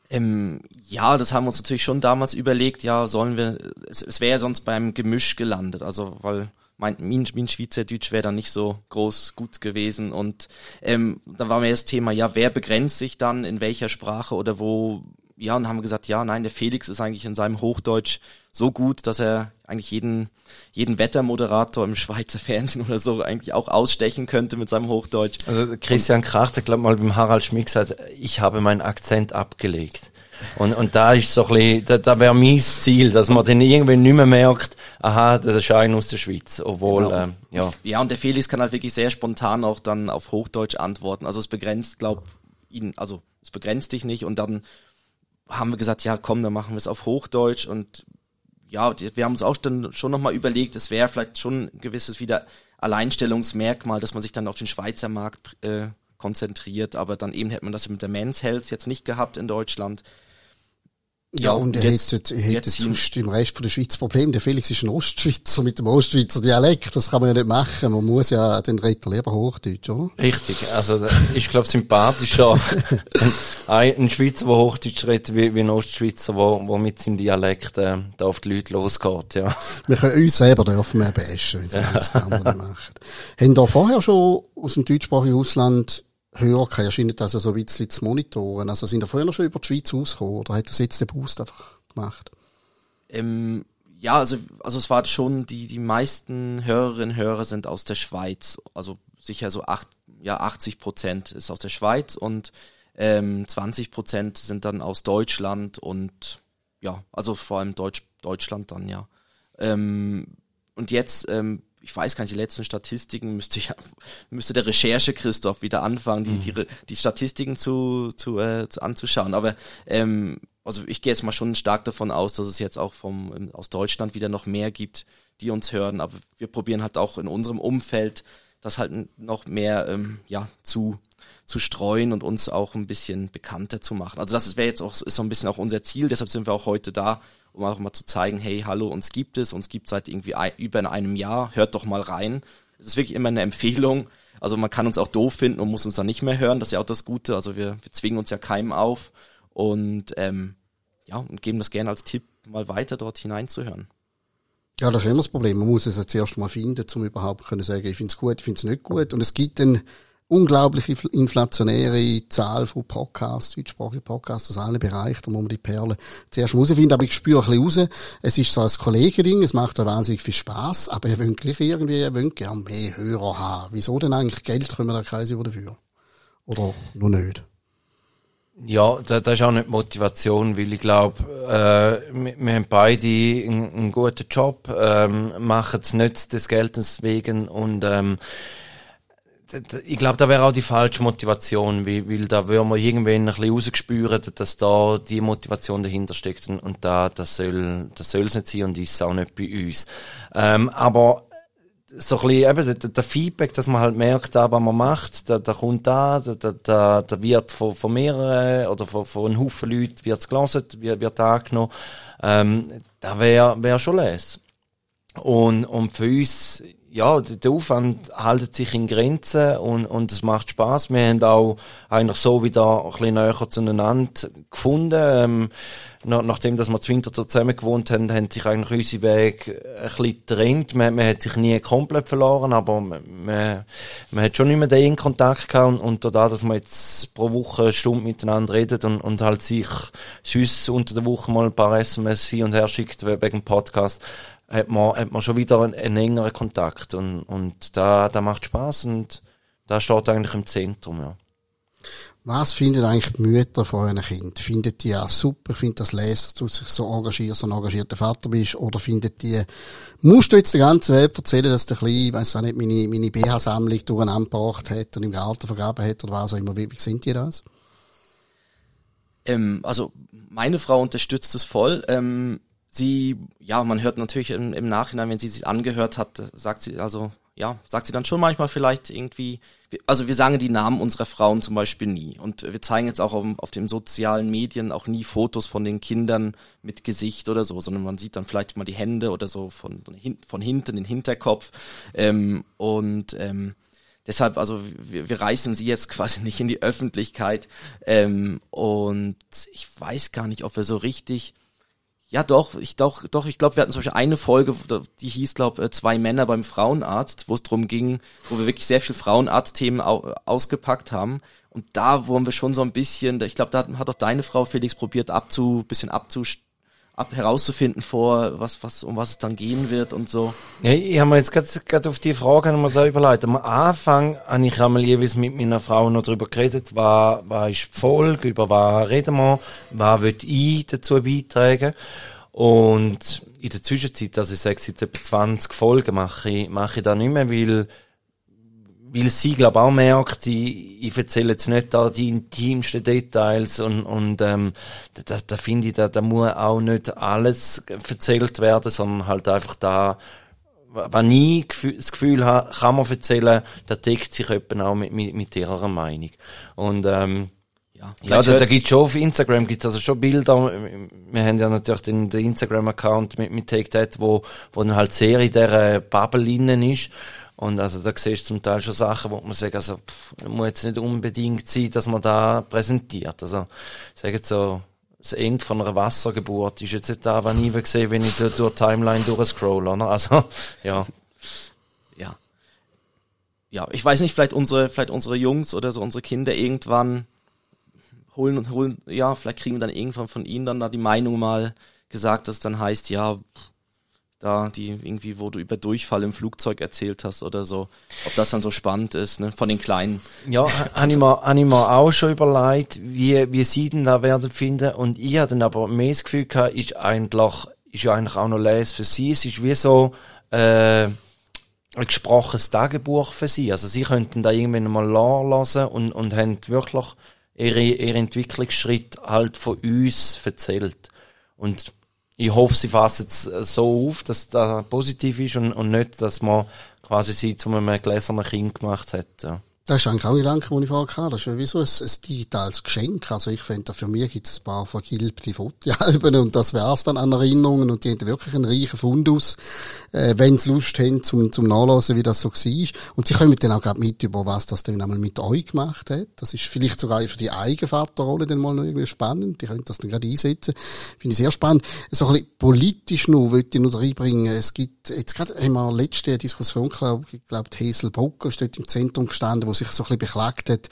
Ähm, ja, das haben wir uns natürlich schon damals überlegt, ja, sollen wir, es, es wäre sonst beim Gemisch gelandet, also weil mein, mein, mein Schweizerdeutsch wäre dann nicht so groß gut gewesen. Und ähm, da war mir das Thema, ja, wer begrenzt sich dann in welcher Sprache oder wo, ja, und haben gesagt, ja, nein, der Felix ist eigentlich in seinem Hochdeutsch so gut, dass er eigentlich jeden, jeden Wettermoderator im Schweizer Fernsehen oder so eigentlich auch ausstechen könnte mit seinem Hochdeutsch. Also Christian Kracht hat, glaube mal beim Harald Schmidt gesagt, ich habe meinen Akzent abgelegt. Und, und da ist so ein bisschen, da, da wäre mein Ziel, dass man dann irgendwie nicht mehr merkt, aha, das ist ein aus der Schweiz, obwohl, genau. ähm, ja. Ja, und der Felix kann halt wirklich sehr spontan auch dann auf Hochdeutsch antworten. Also es begrenzt, glaub, ihn, also es begrenzt dich nicht und dann haben wir gesagt, ja komm, dann machen wir es auf Hochdeutsch und ja, wir haben uns auch dann schon nochmal überlegt, es wäre vielleicht schon ein gewisses wieder Alleinstellungsmerkmal, dass man sich dann auf den Schweizer Markt äh, konzentriert, aber dann eben hätte man das mit der Men's Health jetzt nicht gehabt in Deutschland. Ja, und er jetzt, hätte, er hätte sonst im Rest von der Schweiz Problem. Der Felix ist ein Ostschweizer mit dem Ostschweizer Dialekt. Das kann man ja nicht machen. Man muss ja den Retter lieber Hochdeutsch, oder? Richtig. Also, ich glaube, sympathischer ein, ein Schweizer, der Hochdeutsch redet, wie, wie ein Ostschweizer, der, der mit seinem Dialekt, äh, da auf die Leute losgeht, ja. Wir können uns selber dürfen wir bashen, wenn wir das andere machen. Haben da vorher schon aus dem deutschsprachigen Ausland Hörer erscheint also so ein bisschen zu monitoren. Also sind da vorher schon über die Schweiz ausgekommen oder hat das jetzt der Boost einfach gemacht? Ähm, ja, also, also es war schon, die, die meisten Hörerinnen und Hörer sind aus der Schweiz. Also sicher so acht, ja, 80 Prozent ist aus der Schweiz und ähm, 20 Prozent sind dann aus Deutschland und ja, also vor allem Deutsch, Deutschland dann, ja. Ähm, und jetzt ähm, ich weiß gar nicht, die letzten Statistiken müsste ich, müsste der Recherche Christoph wieder anfangen, die, mhm. die, die Statistiken zu, zu, äh, zu anzuschauen. Aber ähm, also ich gehe jetzt mal schon stark davon aus, dass es jetzt auch vom aus Deutschland wieder noch mehr gibt, die uns hören. Aber wir probieren halt auch in unserem Umfeld das halt noch mehr ähm, ja zu zu streuen und uns auch ein bisschen bekannter zu machen. Also das wäre jetzt auch ist so ein bisschen auch unser Ziel. Deshalb sind wir auch heute da, um auch mal zu zeigen, hey, hallo, uns gibt es, uns gibt seit irgendwie ein, über einem Jahr, hört doch mal rein. Es ist wirklich immer eine Empfehlung. Also man kann uns auch doof finden und muss uns dann nicht mehr hören, das ist ja auch das Gute. Also wir, wir zwingen uns ja keinem auf und ähm, ja, und geben das gerne als Tipp mal weiter dort hineinzuhören. Ja, das ist immer das Problem. Man muss es jetzt erst mal finden, um überhaupt können sagen, ich finde es gut, ich finde es nicht gut. Und es gibt dann unglaubliche inflationäre Zahl von Podcasts, deutschsprachige Podcasts aus allen Bereichen, da muss man die Perlen zuerst herausfinden, aber ich spüre ein bisschen raus, es ist so ein Kollegeding, es macht da wahnsinnig viel Spaß, aber ihr wollt gleich irgendwie, ihr wollt gerne mehr Hörer haben. Wieso denn eigentlich Geld können wir da Kreis über dafür? Oder nur nicht? Ja, das ist auch nicht Motivation, weil ich glaube, äh, wir, wir, haben beide einen, einen guten Job, ähm, machen es nicht des Geldes wegen und ähm, ich glaube, da wäre auch die falsche Motivation, weil, weil da würden wir irgendwann ein bisschen rausgespüren, dass da die Motivation dahinter steckt und, und da, das soll, das soll es nicht sein und ist auch nicht bei uns. Ähm, aber so ein bisschen, eben, der, der, Feedback, dass man halt merkt, da, was man macht, da, da kommt da, da, da, da wird von, von mehreren oder von, von einem Haufen Leuten wird's gelesen, wird, wird angenommen, ähm, da wäre wär schon les. Und, und für uns, ja, der Aufwand hält sich in Grenzen und, und es macht Spaß. Wir haben auch eigentlich so wieder ein bisschen näher zueinander gefunden. Ähm, nach, nachdem dass wir zu Winter zusammen gewohnt haben, haben sich eigentlich unsere Wege ein bisschen getrennt. Man, man hat sich nie komplett verloren, aber man, man, hat schon mehr den Kontakt gehabt und, und dadurch, dass man jetzt pro Woche eine Stunde miteinander redet und, und halt sich sonst unter der Woche mal ein paar SMS hin und her schickt wegen dem Podcast, hat man, hat man schon wieder einen, einen engeren Kontakt und, und da, da macht Spaß und da steht eigentlich im Zentrum, ja. Was finden eigentlich die Mütter von euren Kind? Findet die ja super, findet das lesen, dass du dich so engagierst, so ein engagierter Vater bist? Oder findet die, musst du jetzt der ganzen Welt erzählen, dass der Kleine, ich weiss auch nicht, meine, meine BH-Sammlung durcheinander gebracht hat und im Garten vergraben hat oder was auch immer? Wie, wie sind die das? Ähm, also, meine Frau unterstützt es voll. Ähm, sie, ja, man hört natürlich im, im Nachhinein, wenn sie sich angehört hat, sagt sie, also, ja, sagt sie dann schon manchmal vielleicht irgendwie, also wir sagen die Namen unserer Frauen zum Beispiel nie. Und wir zeigen jetzt auch auf, auf den sozialen Medien auch nie Fotos von den Kindern mit Gesicht oder so, sondern man sieht dann vielleicht mal die Hände oder so von, von hinten, den Hinterkopf. Ähm, und ähm, deshalb, also wir, wir reißen sie jetzt quasi nicht in die Öffentlichkeit. Ähm, und ich weiß gar nicht, ob wir so richtig ja, doch, ich doch, doch, ich glaube, wir hatten zum Beispiel eine Folge, die hieß, glaube äh, zwei Männer beim Frauenarzt, wo es drum ging, wo wir wirklich sehr viel Frauenarzt-Themen au ausgepackt haben. Und da wurden wir schon so ein bisschen, ich glaube, da hat, auch deine Frau Felix probiert, abzu, bisschen abzustellen ab herauszufinden vor, was, was, um was es dann gehen wird und so. Ja, ich habe mir jetzt gerade auf die Frage mal da überlegt. Am Anfang habe ich einmal jeweils mit meiner Frau noch darüber geredet, was, was ist die Folge, über was reden wir, was will ich dazu beitragen. Und in der Zwischenzeit, also ich sage seit etwa 20 Folgen mache ich, mache ich da nicht mehr, weil weil sie, glaube auch merkt, ich, ich erzähle jetzt nicht da die intimsten Details und, und ähm, da, da finde ich, da, da muss auch nicht alles erzählt werden, sondern halt einfach da, wenn ich das Gefühl habe, kann man erzählen, da deckt sich jemand auch mit, mit, mit ihrer Meinung. Und ähm, Ja, ja, da, da gibt schon auf Instagram gibt's also schon Bilder. Wir haben ja natürlich den, den Instagram-Account mit, mit Take That, wo, wo dann halt sehr in dieser Bubble innen ist. Und also da siehst du zum Teil schon Sachen, wo man sagt, also pff, muss jetzt nicht unbedingt sein, dass man da präsentiert. Also ich sage jetzt so, das Ende von einer Wassergeburt ist jetzt nicht da, wenn ich sehe, wenn ich durch die Timeline durchscroll, oder? Also, ja. ja. Ja, ich weiß nicht, vielleicht unsere, vielleicht unsere Jungs oder so unsere Kinder irgendwann holen und holen, ja, vielleicht kriegen wir dann irgendwann von ihnen dann da die Meinung mal gesagt, dass es dann heißt, ja, da die irgendwie, wo du über Durchfall im Flugzeug erzählt hast oder so, ob das dann so spannend ist, ne, von den Kleinen. Ja, habe ich, mir, hab ich mir auch schon überlegt, wie, wie sie denn da werden finden. Und ich hatte dann aber mehr das Gefühl gehabt, ist eigentlich, ist ja eigentlich auch noch Les für sie. Es ist wie so, äh, ein gesprochenes Tagebuch für sie. Also sie könnten da irgendwann mal lassen und, und haben wirklich ihre, ihre Entwicklungsschritt halt von uns erzählt. Und ich hoffe, sie fassen es so auf, dass das positiv ist und, und nicht, dass man quasi sie zu einem gläsernen Kind gemacht hat. Ja. Das ist eigentlich auch ein Gedanke, den ich vorher hatte. Das ist wie so ein, ein digitales Geschenk. Also ich finde, für mich gibt es ein paar vergilbte Fotoalben und das wär's dann an Erinnerungen und die haben wirklich einen reichen Fundus, äh, wenn sie Lust haben, zum, zum Nachlesen, wie das so war. Und sie kommen dann auch gerade mit, über was das dann einmal mit euch gemacht hat. Das ist vielleicht sogar für die eigene Vaterrolle dann mal noch irgendwie spannend. Die können das dann gerade einsetzen. Finde ich sehr spannend. So ein bisschen politisch noch, wollte ich noch reinbringen. Es gibt, jetzt gerade haben wir letzte Diskussion, glaube ich, glaube, Hazel Brucker ist dort im Zentrum gestanden, wo sich so ein bisschen beklagt hat,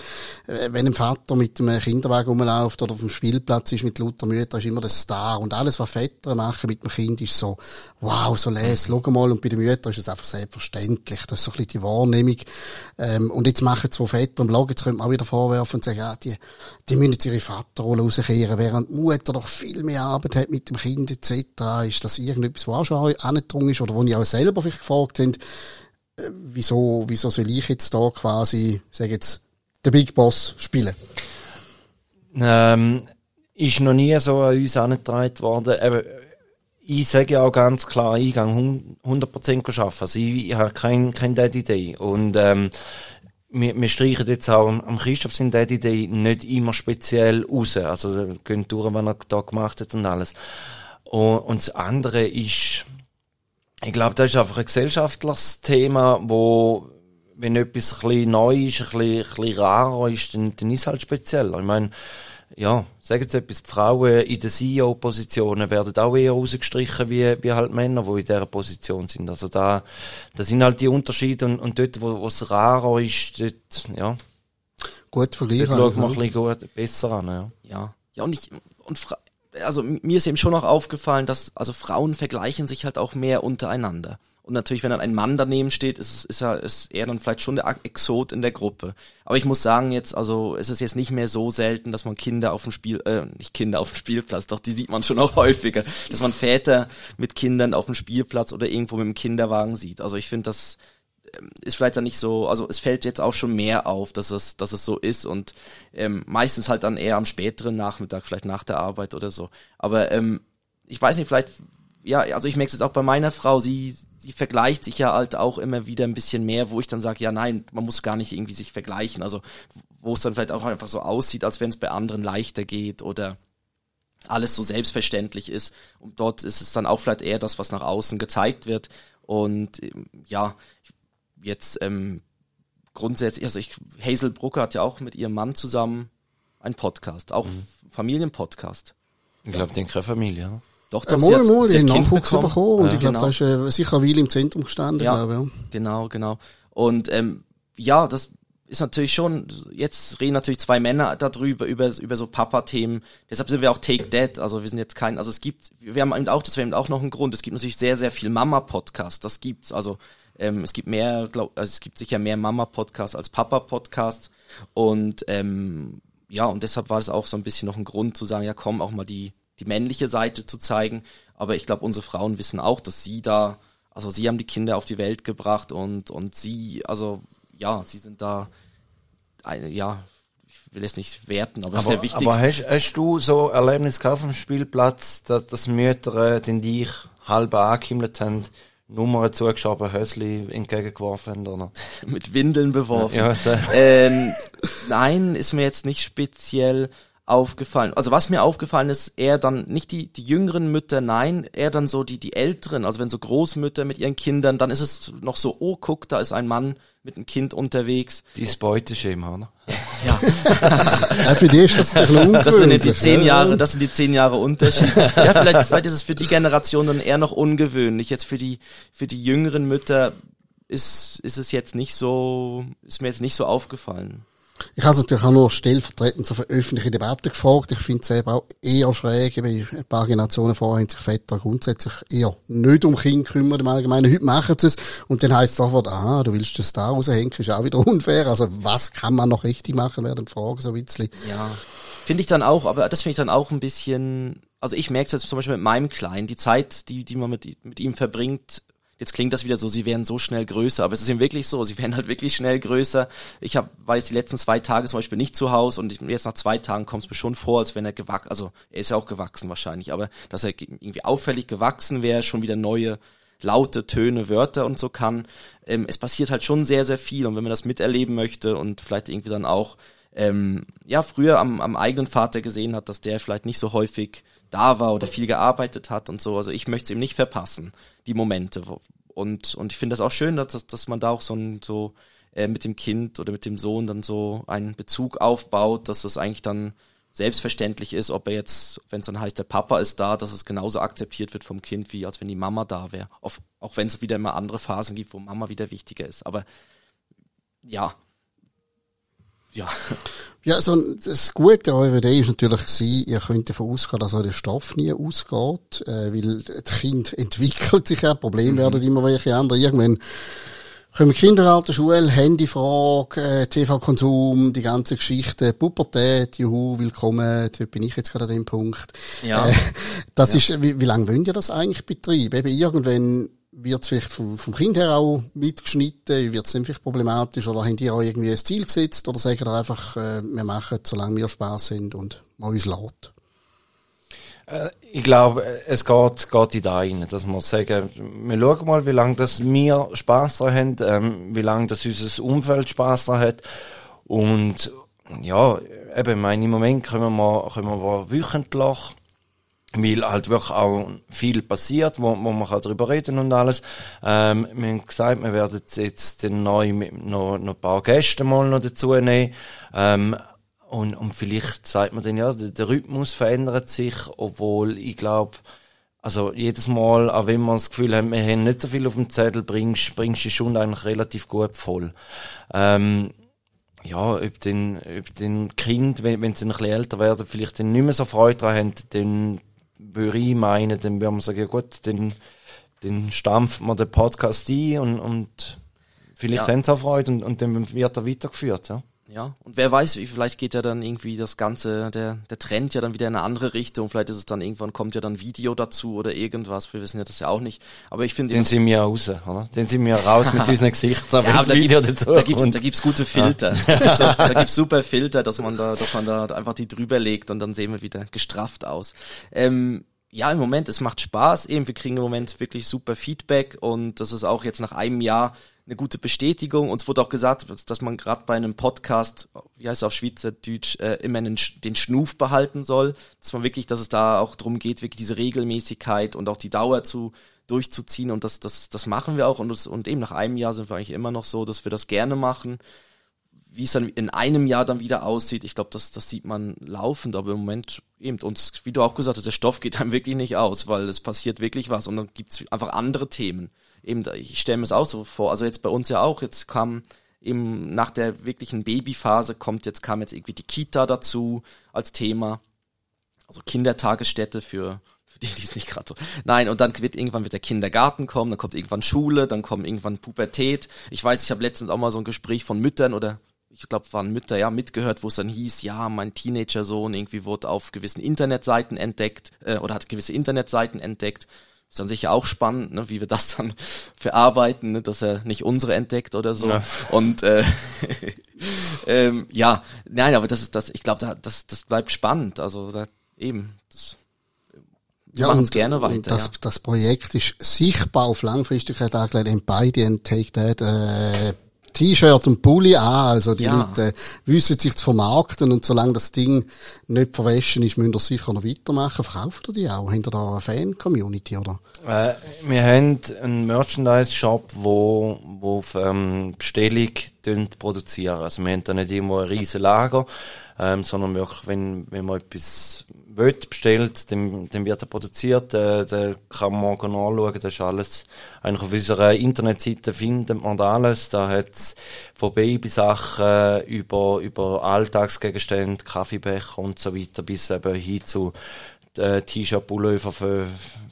äh, wenn ein Vater mit einem Kinderwagen rumläuft oder auf dem Spielplatz ist mit lauter Mütter, ist immer der Star. Und alles, was Väter machen mit dem Kind, ist so, wow, so les, schau mal. Und bei den Müttern ist es einfach selbstverständlich. Das ist so ein bisschen die Wahrnehmung. Ähm, und jetzt machen zwei Väter im Blog, jetzt könnte man auch wieder vorwerfen und sagen, ja, die, die müssen jetzt ihre Vaterrolle rauskehren, während die Mutter doch viel mehr Arbeit hat mit dem Kind etc. Ist das irgendetwas, was auch schon angedrungen ist oder wo ich auch selber vielleicht gefragt haben, äh, wieso, wieso soll ich jetzt da quasi, sag jetzt, der Big Boss spielen? Ähm, ist noch nie so an uns angetragen worden. Eben, ich sage ja auch ganz klar, gehe 100% arbeiten. Also ich, ich habe kein, kein Daddy Day. Und, ähm, wir, wir streichen jetzt auch am Christoph sein Daddy Day nicht immer speziell raus. Also, gehen durch, was er da gemacht hat und alles. Und, und das andere ist, ich glaube, das ist einfach ein gesellschaftliches Thema, wo, wenn etwas ein bisschen neu ist, ein bisschen, ein bisschen rarer ist, dann, dann ist es halt speziell. Ich meine, ja, sagen Sie etwas, die Frauen in den CEO-Positionen werden auch eher rausgestrichen wie, wie halt Männer, die in dieser Position sind. Also da, da sind halt die Unterschiede und, und dort, wo es rarer ist, dort, ja. Gut vergleichen. Dort schaut man ein bisschen gut, besser an, ja. Ja. Ja, und ich, und Fra also mir ist eben schon auch aufgefallen, dass, also Frauen vergleichen sich halt auch mehr untereinander. Und natürlich, wenn dann ein Mann daneben steht, ist, ist er, ist er dann vielleicht schon der Exot in der Gruppe. Aber ich muss sagen jetzt, also es ist jetzt nicht mehr so selten, dass man Kinder auf dem Spiel, äh, nicht Kinder auf dem Spielplatz, doch die sieht man schon auch häufiger, dass man Väter mit Kindern auf dem Spielplatz oder irgendwo mit dem Kinderwagen sieht. Also ich finde, das ist vielleicht dann nicht so, also es fällt jetzt auch schon mehr auf, dass es, dass es so ist und ähm, meistens halt dann eher am späteren Nachmittag, vielleicht nach der Arbeit oder so. Aber ähm, ich weiß nicht, vielleicht, ja, also ich merke es jetzt auch bei meiner Frau, sie, sie vergleicht sich ja halt auch immer wieder ein bisschen mehr, wo ich dann sage, ja nein, man muss gar nicht irgendwie sich vergleichen. Also wo es dann vielleicht auch einfach so aussieht, als wenn es bei anderen leichter geht oder alles so selbstverständlich ist. Und dort ist es dann auch vielleicht eher das, was nach außen gezeigt wird. Und ähm, ja, jetzt ähm, grundsätzlich, also ich, Hazel Brucker hat ja auch mit ihrem Mann zusammen einen Podcast, auch mhm. Familienpodcast. Ich glaube, den keine Familie, ne? Doch, Äh, doch, mal, mal, die haben Nachwuchs bekommen. bekommen und Ja, ich glaube, genau. da ist äh, sicher Weile im Zentrum gestanden, Ja. glaube ich. Ja. Genau, genau. Und ähm, ja, das ist natürlich schon, jetzt reden natürlich zwei Männer darüber, über, über so Papa-Themen. Deshalb sind wir auch Take That. Also wir sind jetzt kein, also es gibt, wir haben eben auch, das wäre eben auch noch ein Grund, es gibt natürlich sehr, sehr viel Mama-Podcasts. Das gibt's. Also ähm, es gibt mehr, glaub, also es gibt sicher mehr Mama-Podcasts als Papa-Podcasts. Und ähm, ja, und deshalb war es auch so ein bisschen noch ein Grund zu sagen, ja komm, auch mal die, die männliche Seite zu zeigen. Aber ich glaube, unsere Frauen wissen auch, dass sie da, also sie haben die Kinder auf die Welt gebracht und, und sie, also ja, sie sind da, eine, ja, ich will es nicht werten, aber, Aber, der wichtigste. aber hast, hast du so Erlebnis gehabt auf dem Spielplatz, dass, dass Mütter äh, den dich halb angehimmelt haben, Nummern zugeschoben, Hösli entgegengeworfen haben, oder? mit Windeln beworfen. Ja, so. Ähm, nein, ist mir jetzt nicht speziell aufgefallen. Also was mir aufgefallen ist, eher dann nicht die, die jüngeren Mütter, nein, eher dann so die, die älteren, also wenn so Großmütter mit ihren Kindern, dann ist es noch so, oh, guck, da ist ein Mann mit einem Kind unterwegs. Dein Beuteschema, oder? Ja, Ja, für die ist das ein bisschen das sind ja die zehn ja. Jahre, das sind die zehn Jahre Unterschied. Ja, vielleicht, vielleicht ist es für die Generation dann eher noch ungewöhnlich. Jetzt für die, für die jüngeren Mütter ist, ist es jetzt nicht so, ist mir jetzt nicht so aufgefallen. Ich habe es natürlich auch nur stellvertretend so für öffentliche Debatte gefragt. Ich finde es eben auch eher schräg. Eben ein paar Generationen vorher haben sich Väter grundsätzlich eher nicht um Kinder kümmern im Allgemeinen. Heute machen sie es. Und dann heisst es sofort, ah, du willst das da raushängen, ist auch wieder unfair. Also was kann man noch richtig machen, wäre die Frage so ein. Ja, finde ich dann auch, aber das finde ich dann auch ein bisschen, also ich merke es jetzt zum Beispiel mit meinem Kleinen, die Zeit, die, die man mit, mit ihm verbringt, jetzt klingt das wieder so, sie werden so schnell größer, aber es ist eben wirklich so, sie werden halt wirklich schnell größer. Ich hab, war jetzt die letzten zwei Tage zum Beispiel nicht zu Hause und jetzt nach zwei Tagen kommt es mir schon vor, als wenn er gewachsen, also er ist ja auch gewachsen wahrscheinlich, aber dass er irgendwie auffällig gewachsen wäre, schon wieder neue laute Töne, Wörter und so kann. Ähm, es passiert halt schon sehr, sehr viel und wenn man das miterleben möchte und vielleicht irgendwie dann auch ähm, ja früher am, am eigenen Vater gesehen hat, dass der vielleicht nicht so häufig da war oder viel gearbeitet hat und so. Also ich möchte es ihm nicht verpassen, die Momente. Und, und ich finde das auch schön, dass, dass, man da auch so, ein, so äh, mit dem Kind oder mit dem Sohn dann so einen Bezug aufbaut, dass das eigentlich dann selbstverständlich ist, ob er jetzt, wenn es dann heißt, der Papa ist da, dass es genauso akzeptiert wird vom Kind, wie als wenn die Mama da wäre. Auch wenn es wieder immer andere Phasen gibt, wo Mama wieder wichtiger ist. Aber ja. Ja. Ja, so ein- das Gute an eurer Idee ist natürlich gewesen, ihr könnt davon ausgehen, dass euer Stoff nie ausgeht, äh, weil das Kind entwickelt sich ja, Probleme Mhm. werden immer welche andere. Irgendwann kommen Kinderalter, Schule, Handyfrage, äh, TV-Konsum, die ganze Geschichte, Pubertät, juhu, willkommen, dort bin ich jetzt gerade an dem Punkt. Ja. Äh, das ist, wie, wie lange wollt ihr das eigentlich betreiben? Eben irgendwann wird es vielleicht vom, vom Kind her auch mitgeschnitten, wird es dann vielleicht problematisch oder habt ihr auch irgendwie ein Ziel gesetzt oder sagt ihr einfach, äh, wir machen solange wir Spaß haben und man uns lässt? Äh, Ich glaube, es geht, geht in da rein, dass wir sagen, wir schauen mal, wie lange das wir Spaß daran haben, ähm, wie lange das unser Umfeld Spaß daran hat. Und, ja, eben, ich meine, im Moment können wir, können wir wöchentlich, weil halt wirklich auch viel passiert, wo, wo man kann drüber reden und alles. Ähm, wir haben gesagt, wir werden jetzt den neu mit noch, noch ein paar Gäste mal noch dazu nehmen. Ähm, und, und vielleicht sagt man dann, ja, der, der Rhythmus verändert sich, obwohl ich glaube, also jedes Mal, auch wenn wir das Gefühl haben, wir haben nicht so viel auf dem Zettel, bringst, bringst du Stunde eigentlich relativ gut voll. Ähm, ja, ob den, ob den Kind, wenn, wenn sie ein bisschen älter werden, vielleicht dann nicht mehr so Freude daran haben, dann würde ich meinen, dann würde man sagen, ja gut, dann, dann stampft man den Podcast ein und, und vielleicht Ja. haben sie auch Freude und, und dann wird er weitergeführt, ja. Ja, und wer weiß, wie vielleicht geht ja dann irgendwie das Ganze, der, der Trend ja dann wieder in eine andere Richtung. Vielleicht ist es dann irgendwann, kommt ja dann Video dazu oder irgendwas. Wir wissen ja das ja auch nicht. Aber ich finde, Den sind wir raus, oder? Den sind wir raus mit unseren Gesichtern, ja, aber da Video gibt's, dazu da gibt's, da gibt's gute Filter. Da, gibt's da gibt's super Filter, dass man da, dass man da einfach die drüber legt und dann sehen wir wieder gestrafft aus. Ähm, ja, im Moment, es macht Spaß eben. Wir kriegen im Moment wirklich super Feedback und das ist auch jetzt nach einem Jahr eine gute Bestätigung. Uns wurde auch gesagt, dass man gerade bei einem Podcast, wie heißt es auf Schweizerdeutsch, äh, immer Sch- den Schnuf behalten soll. Dass man wirklich, dass es da auch darum geht, wirklich diese Regelmäßigkeit und auch die Dauer zu durchzuziehen und das, das, das machen wir auch und, das, und eben nach einem Jahr sind wir eigentlich immer noch so, dass wir das gerne machen. Wie es dann in einem Jahr dann wieder aussieht, ich glaube, das, das sieht man laufend, aber im Moment eben, und wie du auch gesagt hast, der Stoff geht einem wirklich nicht aus, weil es passiert wirklich was und dann gibt's einfach andere Themen. Eben, ich stelle mir es auch so vor, also jetzt bei uns ja auch, jetzt kam eben nach der wirklichen Babyphase kommt jetzt, kam jetzt irgendwie die Kita dazu als Thema also Kindertagesstätte für, für die, die es nicht gerade so. Nein, und dann wird irgendwann wird der Kindergarten kommen, dann kommt irgendwann Schule, dann kommt irgendwann Pubertät. Ich weiß, ich habe letztens auch mal so ein Gespräch von Müttern oder ich glaube, waren Mütter, ja, mitgehört, wo es dann hieß, ja, mein Teenager-Sohn irgendwie wurde auf gewissen Internetseiten entdeckt äh, oder hat gewisse Internetseiten entdeckt. Ist dann sicher auch spannend, ne, wie wir das dann verarbeiten, ne, dass er nicht unsere entdeckt oder so. Ja. Und äh, ähm, ja, nein, aber das ist das, ich glaube, da, das, das bleibt spannend. Also da, eben, das wir Ja, machen's und gerne weiter. Das, ja. das Projekt ist sichtbar auf Langfristigkeit angelegt. Haben beide ein Take That äh, T-Shirt und Pulli an. Also die Ja. Leute äh, wissen sich zu vermarkten und solange das Ding nicht verwaschen ist, müssen wir sicher noch weitermachen. Verkauft ihr die auch? Habt ihr da eine Fan-Community, oder? Äh, wir haben einen Merchandise-Shop, wo, wo auf ähm, Bestellung produzieren. Also wir haben da nicht irgendwo ein riesen Lager, ähm, sondern wirklich, wenn, wenn man etwas will, bestellt, dann, dann wird er produziert, äh, dann kann man morgen anschauen, das ist alles, eigentlich auf unserer Internetseite findet man alles, da hat's von Babysachen über, über Alltagsgegenstände, Kaffeebecher und so weiter, bis eben hin zu äh, T-Shirt, Pullover für,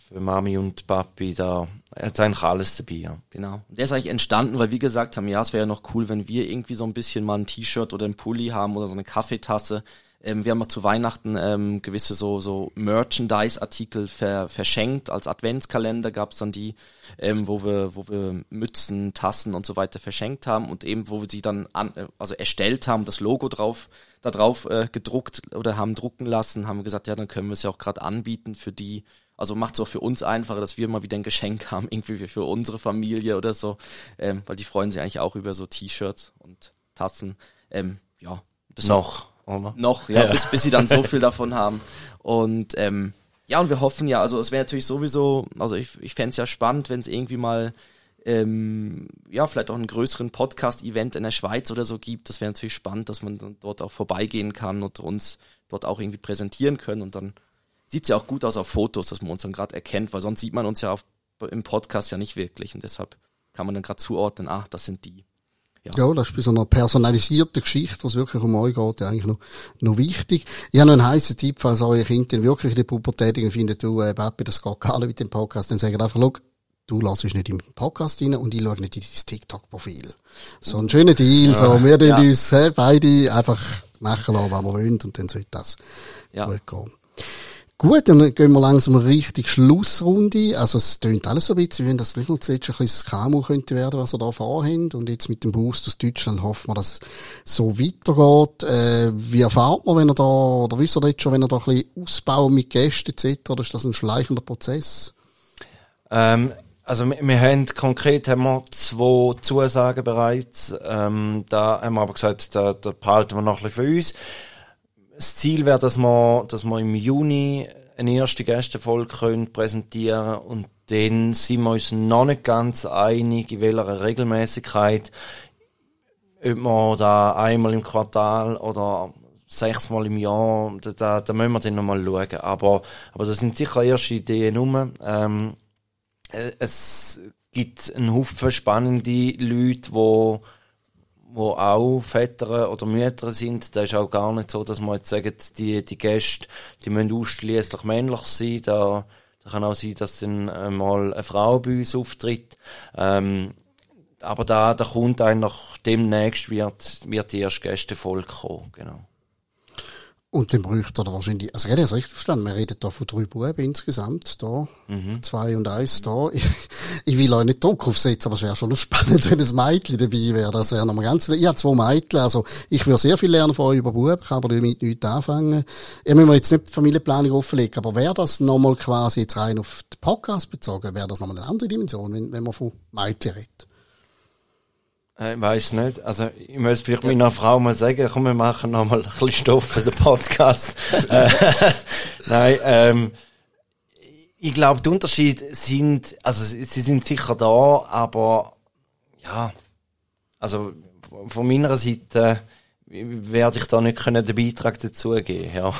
für Mami und Papi, da hat's eigentlich alles dabei, ja. Genau. Der ist eigentlich entstanden, weil wir gesagt haben, ja, es wäre ja noch cool, wenn wir irgendwie so ein bisschen mal ein T-Shirt oder ein Pulli haben oder so eine Kaffeetasse. Ähm, wir haben auch zu Weihnachten ähm, gewisse so, so Merchandise-Artikel ver, verschenkt. Als Adventskalender gab's dann die, ähm, wo wir, wo wir Mützen, Tassen und so weiter verschenkt haben und eben, wo wir sie dann an, äh, also erstellt haben, das Logo drauf, da drauf äh, gedruckt oder haben drucken lassen, haben gesagt, ja, dann können wir es ja auch gerade anbieten für die, also macht es auch für uns einfacher, dass wir mal wieder ein Geschenk haben, irgendwie für- für unsere Familie oder so, ähm, weil die freuen sich eigentlich auch über so T-Shirts und Tassen. Ähm, ja, das Noch, oder? noch, ja, Ja. Bis, bis sie dann so viel davon haben. Und ähm, ja, und wir hoffen ja, also es wäre natürlich sowieso, also ich, ich fände es ja spannend, wenn es irgendwie mal ähm, ja, vielleicht auch einen größeren Podcast-Event in der Schweiz oder so gibt. Das wäre natürlich spannend, dass man dann dort auch vorbeigehen kann und uns dort auch irgendwie präsentieren können. Und dann sieht's ja auch gut aus auf Fotos, dass man uns dann gerade erkennt, weil sonst sieht man uns ja auf, im Podcast ja nicht wirklich. Und deshalb kann man dann gerade zuordnen, ah, das sind die. Ja, das ist bei so einer personalisierten Geschichte, was wirklich um euch geht, ja eigentlich noch, noch wichtig. Ich habe noch einen heißen Tipp, falls eure Kinder dann wirklich in der Pubertät finden, du, äh, Papi, das geht gar nicht mit dem Podcast, dann sagt einfach, schau, du lässt nicht in den Podcast rein und ich schaue nicht in dein TikTok-Profil. So ein schöner Deal, so, wir ja. ja. uns äh, beide einfach machen lassen, was wir wollen und dann sollte das Ja. gut gehen. Gut, dann gehen wir langsam richtig Schlussrunde. Also es tönt alles so ein bisschen, wie wenn das noch zuletzt ein bisschen das KMU könnte werden, was ihr da vorhabt. Und jetzt mit dem Boost aus Deutschland hoffen wir, dass es so weitergeht. Äh, wie erfahrt man, wenn ihr da, oder wisst ihr jetzt schon, wenn ihr da ein bisschen ausbauen mit Gästen etc., oder ist das ein schleichender Prozess? Ähm, also wir, wir haben konkret haben wir zwei Zusagen bereits. Ähm, da haben wir aber gesagt, da, da behalten wir noch ein bisschen für uns. Das Ziel wäre, dass wir, dass wir im Juni eine erste Gästefolge können präsentieren und dann sind wir uns noch nicht ganz einig, in welcher Regelmäßigkeit, ob wir da einmal im Quartal oder sechsmal im Jahr, da, da, da müssen wir dann nochmal schauen. Aber, aber das sind sicher erste Ideen rum. Ähm, äh, es gibt einen Haufen spannende Leute, wo wo auch Väter oder Mütter sind, da ist auch gar nicht so, dass man jetzt sagt, die, die Gäste, die müssen ausschließlich männlich sein, da, da kann auch sein, dass dann mal eine Frau bei uns auftritt, ähm, aber da, da kommt eigentlich demnächst wird, wird die erste Gästefolge kommen, genau. Und dann bräuchte er wahrscheinlich, also ich habe das richtig verstanden, wir reden da von drei Buben insgesamt, da, zwei und eins da. Ich, ich will euch nicht Druck aufsetzen, aber es wäre schon noch spannend, wenn ein Mädchen dabei wäre. Das wäre nochmal ganz, ich habe zwei Mädchen, also ich würde sehr viel lernen von euch über Buben, kann aber damit nichts anfangen. Ich müssen wir jetzt nicht die Familienplanung offenlegen, aber wäre das nochmal quasi jetzt rein auf den Podcast bezogen, wäre das nochmal eine andere Dimension, wenn, wenn man von Mädchen redet? Äh, Ich weiß nicht. Also, ich muss vielleicht meiner Frau mal sagen, komm, wir machen noch mal ein bisschen Stoff für den Podcast. Äh, Nein, ähm, ich glaube, die Unterschiede sind, also, sie sie sind sicher da, aber, ja, also, von meiner Seite werde ich da nicht können den Beitrag dazu geben, ja.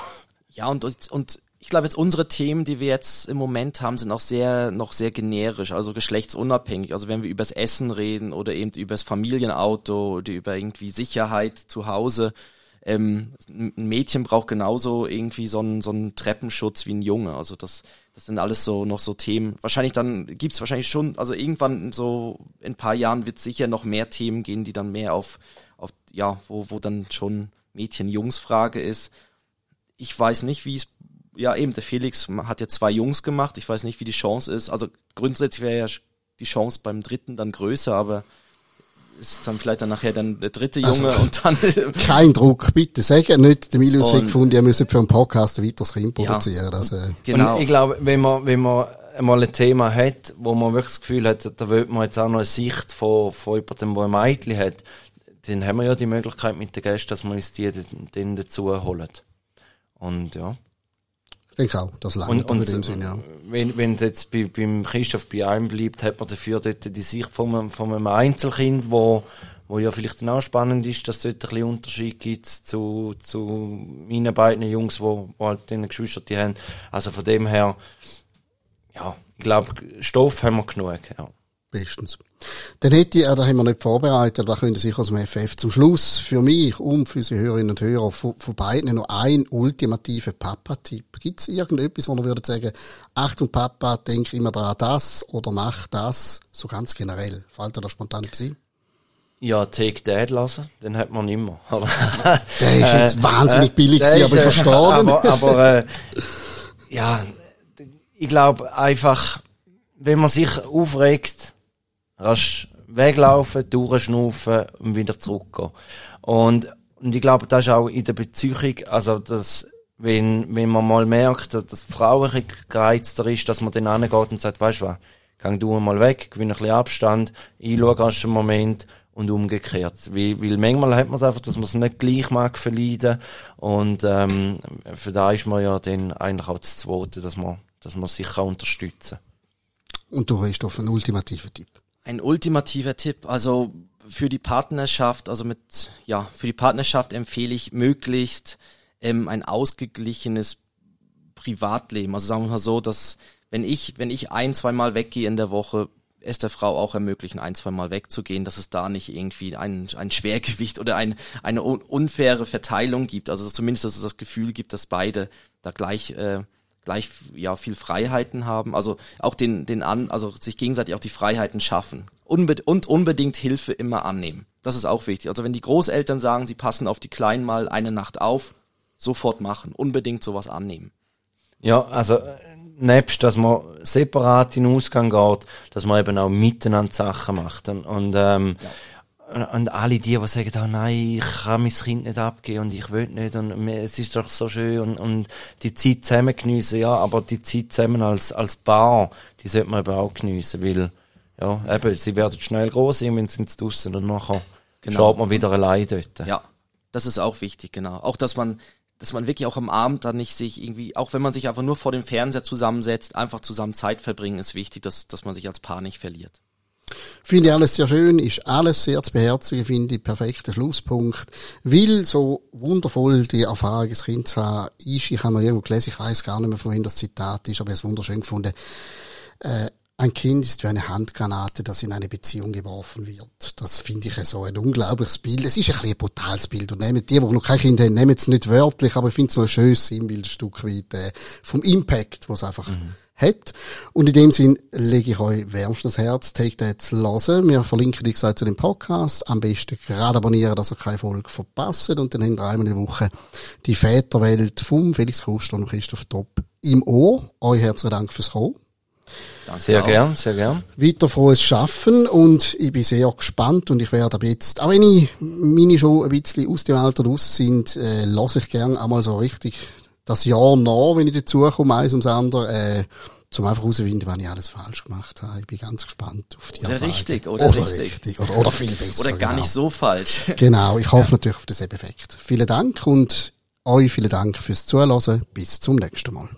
Ja, und, und, und ich glaube jetzt unsere Themen, die wir jetzt im Moment haben, sind auch sehr, noch sehr generisch, also geschlechtsunabhängig. Also wenn wir übers Essen reden oder eben übers Familienauto oder über irgendwie Sicherheit zu Hause, ähm, ein Mädchen braucht genauso irgendwie so einen, so einen Treppenschutz wie ein Junge. Also das, das sind alles so noch so Themen. Wahrscheinlich dann gibt's wahrscheinlich schon, also irgendwann so in ein paar Jahren wird sicher noch mehr Themen gehen, die dann mehr auf, auf ja, wo, wo dann schon Mädchen-Jungs-Frage ist. Ich weiß nicht, wie es ja eben, der Felix hat ja zwei Jungs gemacht. Ich weiß nicht, wie die Chance ist. Also grundsätzlich wäre ja die Chance beim dritten dann größer, aber ist dann vielleicht dann nachher dann der dritte Also, Junge und dann Kein Druck, bitte sagen nicht, der Milius hat gefunden, ihr müsst für einen Podcast ein weiteres Kind Ja. produzieren. Das, äh, genau. Und ich glaube, wenn man, wenn man einmal ein Thema hat, wo man wirklich das Gefühl hat, da will man jetzt auch noch eine Sicht von, von jemandem, der ein Mädchen hat, dann haben wir ja die Möglichkeit mit den Gästen, dass wir uns die dann dazu holen. Und ja. Ich denke auch, das lange Und, und in dem Sinne, ja. wenn, wenn es jetzt bei, beim Christoph bei einem bleibt, hat man dafür dort die Sicht von einem, von einem Einzelkind, wo, wo ja vielleicht dann auch spannend ist, dass es dort ein bisschen Unterschied gibt zu, zu meinen beiden Jungs, wo, wo halt den Geschwister die haben. Also von dem her, ja, ich glaube, Stoff haben wir genug, ja. Bestens. Dann hätte ich, äh, da haben wir nicht vorbereitet, da könnt ihr sicher aus dem FF zum Schluss für mich und für unsere Hörerinnen und Hörer von, von beiden noch einen ultimativen Papa-Tipp. Gibt es irgendetwas, wo ihr würdet sagen, Achtung Papa, denk immer daran das oder mach das, so ganz generell. Fällt dir da spontan etwas ein? Ja, Take Dad lassen, den hat man immer. Der ist jetzt wahnsinnig billig der gewesen, aber ich äh, verstehe. Aber, aber äh, ja, ich glaube einfach, wenn man sich aufregt, rasch weglaufen, durchschnaufen und wieder zurückgehen. Und, und ich glaube, das ist auch in der Beziehung, also dass, wenn, wenn man mal merkt, dass die Frau ein bisschen gereizter ist, dass man dann angeht und sagt, weißt du was, gang du mal weg, gewinn ein bisschen Abstand, ich schaue erst einen Moment und umgekehrt. Weil, weil manchmal hat man es einfach, dass man es nicht gleich mag verleiden und ähm, für da ist man ja dann eigentlich auch das Zweite, dass man, dass man sich kann unterstützen Und du hast auf einen ultimativen Tipp. Ein ultimativer Tipp, also für die Partnerschaft, also mit, ja, für die Partnerschaft empfehle ich möglichst ähm, ein ausgeglichenes Privatleben. Also sagen wir mal so, dass wenn ich, wenn ich ein, zweimal weggehe in der Woche, es der Frau auch ermöglichen, ein, zweimal wegzugehen, dass es da nicht irgendwie ein, ein Schwergewicht oder ein, eine un unfaire Verteilung gibt. Also zumindest, dass es das Gefühl gibt, dass beide da gleich, äh, gleich ja viel Freiheiten haben. Also auch den, den an, also sich gegenseitig auch die Freiheiten schaffen. Unbe und unbedingt Hilfe immer annehmen. Das ist auch wichtig. Also wenn die Großeltern sagen, sie passen auf die Kleinen mal eine Nacht auf, sofort machen. Unbedingt sowas annehmen. Ja, also äh, nebst, dass man separat in den Ausgang geht, dass man eben auch miteinander Sachen macht. Und, und, ähm, und, und alle die, die sagen, oh nein, ich kann mein Kind nicht abgeben und ich will nicht und es ist doch so schön und, und die Zeit zusammen geniessen, ja, aber die Zeit zusammen als, als Paar, die sollte man eben auch geniessen, weil, ja, eben, sie werden schnell groß, irgendwann sind sie draussen und nachher Genau. steht man wieder allein dort. Ja, das ist auch wichtig, genau. Auch, dass man, dass man wirklich auch am Abend dann nicht sich irgendwie, auch wenn man sich einfach nur vor dem Fernseher zusammensetzt, einfach zusammen Zeit verbringen, ist wichtig, dass, dass man sich als Paar nicht verliert. Finde ich alles sehr schön, ist alles sehr zu beherzigen, finde ich perfekter Schlusspunkt. Weil so wundervoll die Erfahrung als Kind zu haben ist, ich habe noch irgendwo gelesen, ich weiß gar nicht mehr, von wem das Zitat ist, aber ich habe es wunderschön gefunden. Äh, ein Kind ist wie eine Handgranate, das in eine Beziehung geworfen wird. Das finde ich so ein unglaubliches Bild. Es ist ein bisschen ein brutales Bild. Und nehmt die, die noch kein Kind haben, nehmt es nicht wörtlich, aber ich finde es noch ein schönes Sinnbild, ein Stück weit, äh, vom Impact, was es einfach hat. Und in dem Sinn lege ich euch wärmstens Herz, take that zu hören. Wir verlinken, wie gesagt, zu dem Podcast. Am besten gerade abonnieren, dass ihr keine Folge verpasst. Und dann haben wir einmal in der Woche die Väterwelt vom Felix Kuster und Christoph Topp im Ohr. Euch herzlichen Dank fürs Kommen. Danke Sehr auch. gern, sehr gern. Weiter frohes Schaffen und ich bin sehr gespannt und ich werde ab jetzt, auch wenn ich meine schon ein bisschen aus dem Alter raus sind, äh, lasse ich gern einmal so richtig das Jahr nach, wenn ich dazukomme, eins ums andere, äh, zum einfach herausfinden, wann ich alles falsch gemacht habe. Ich bin ganz gespannt auf die Oder Erfahrung. richtig, oder oder richtig. richtig. Oder, oder viel besser. Oder gar genau. nicht so falsch. Genau, ich hoffe natürlich auf denselben Effekt. Vielen Dank und euch vielen Dank fürs Zuhören. Bis zum nächsten Mal.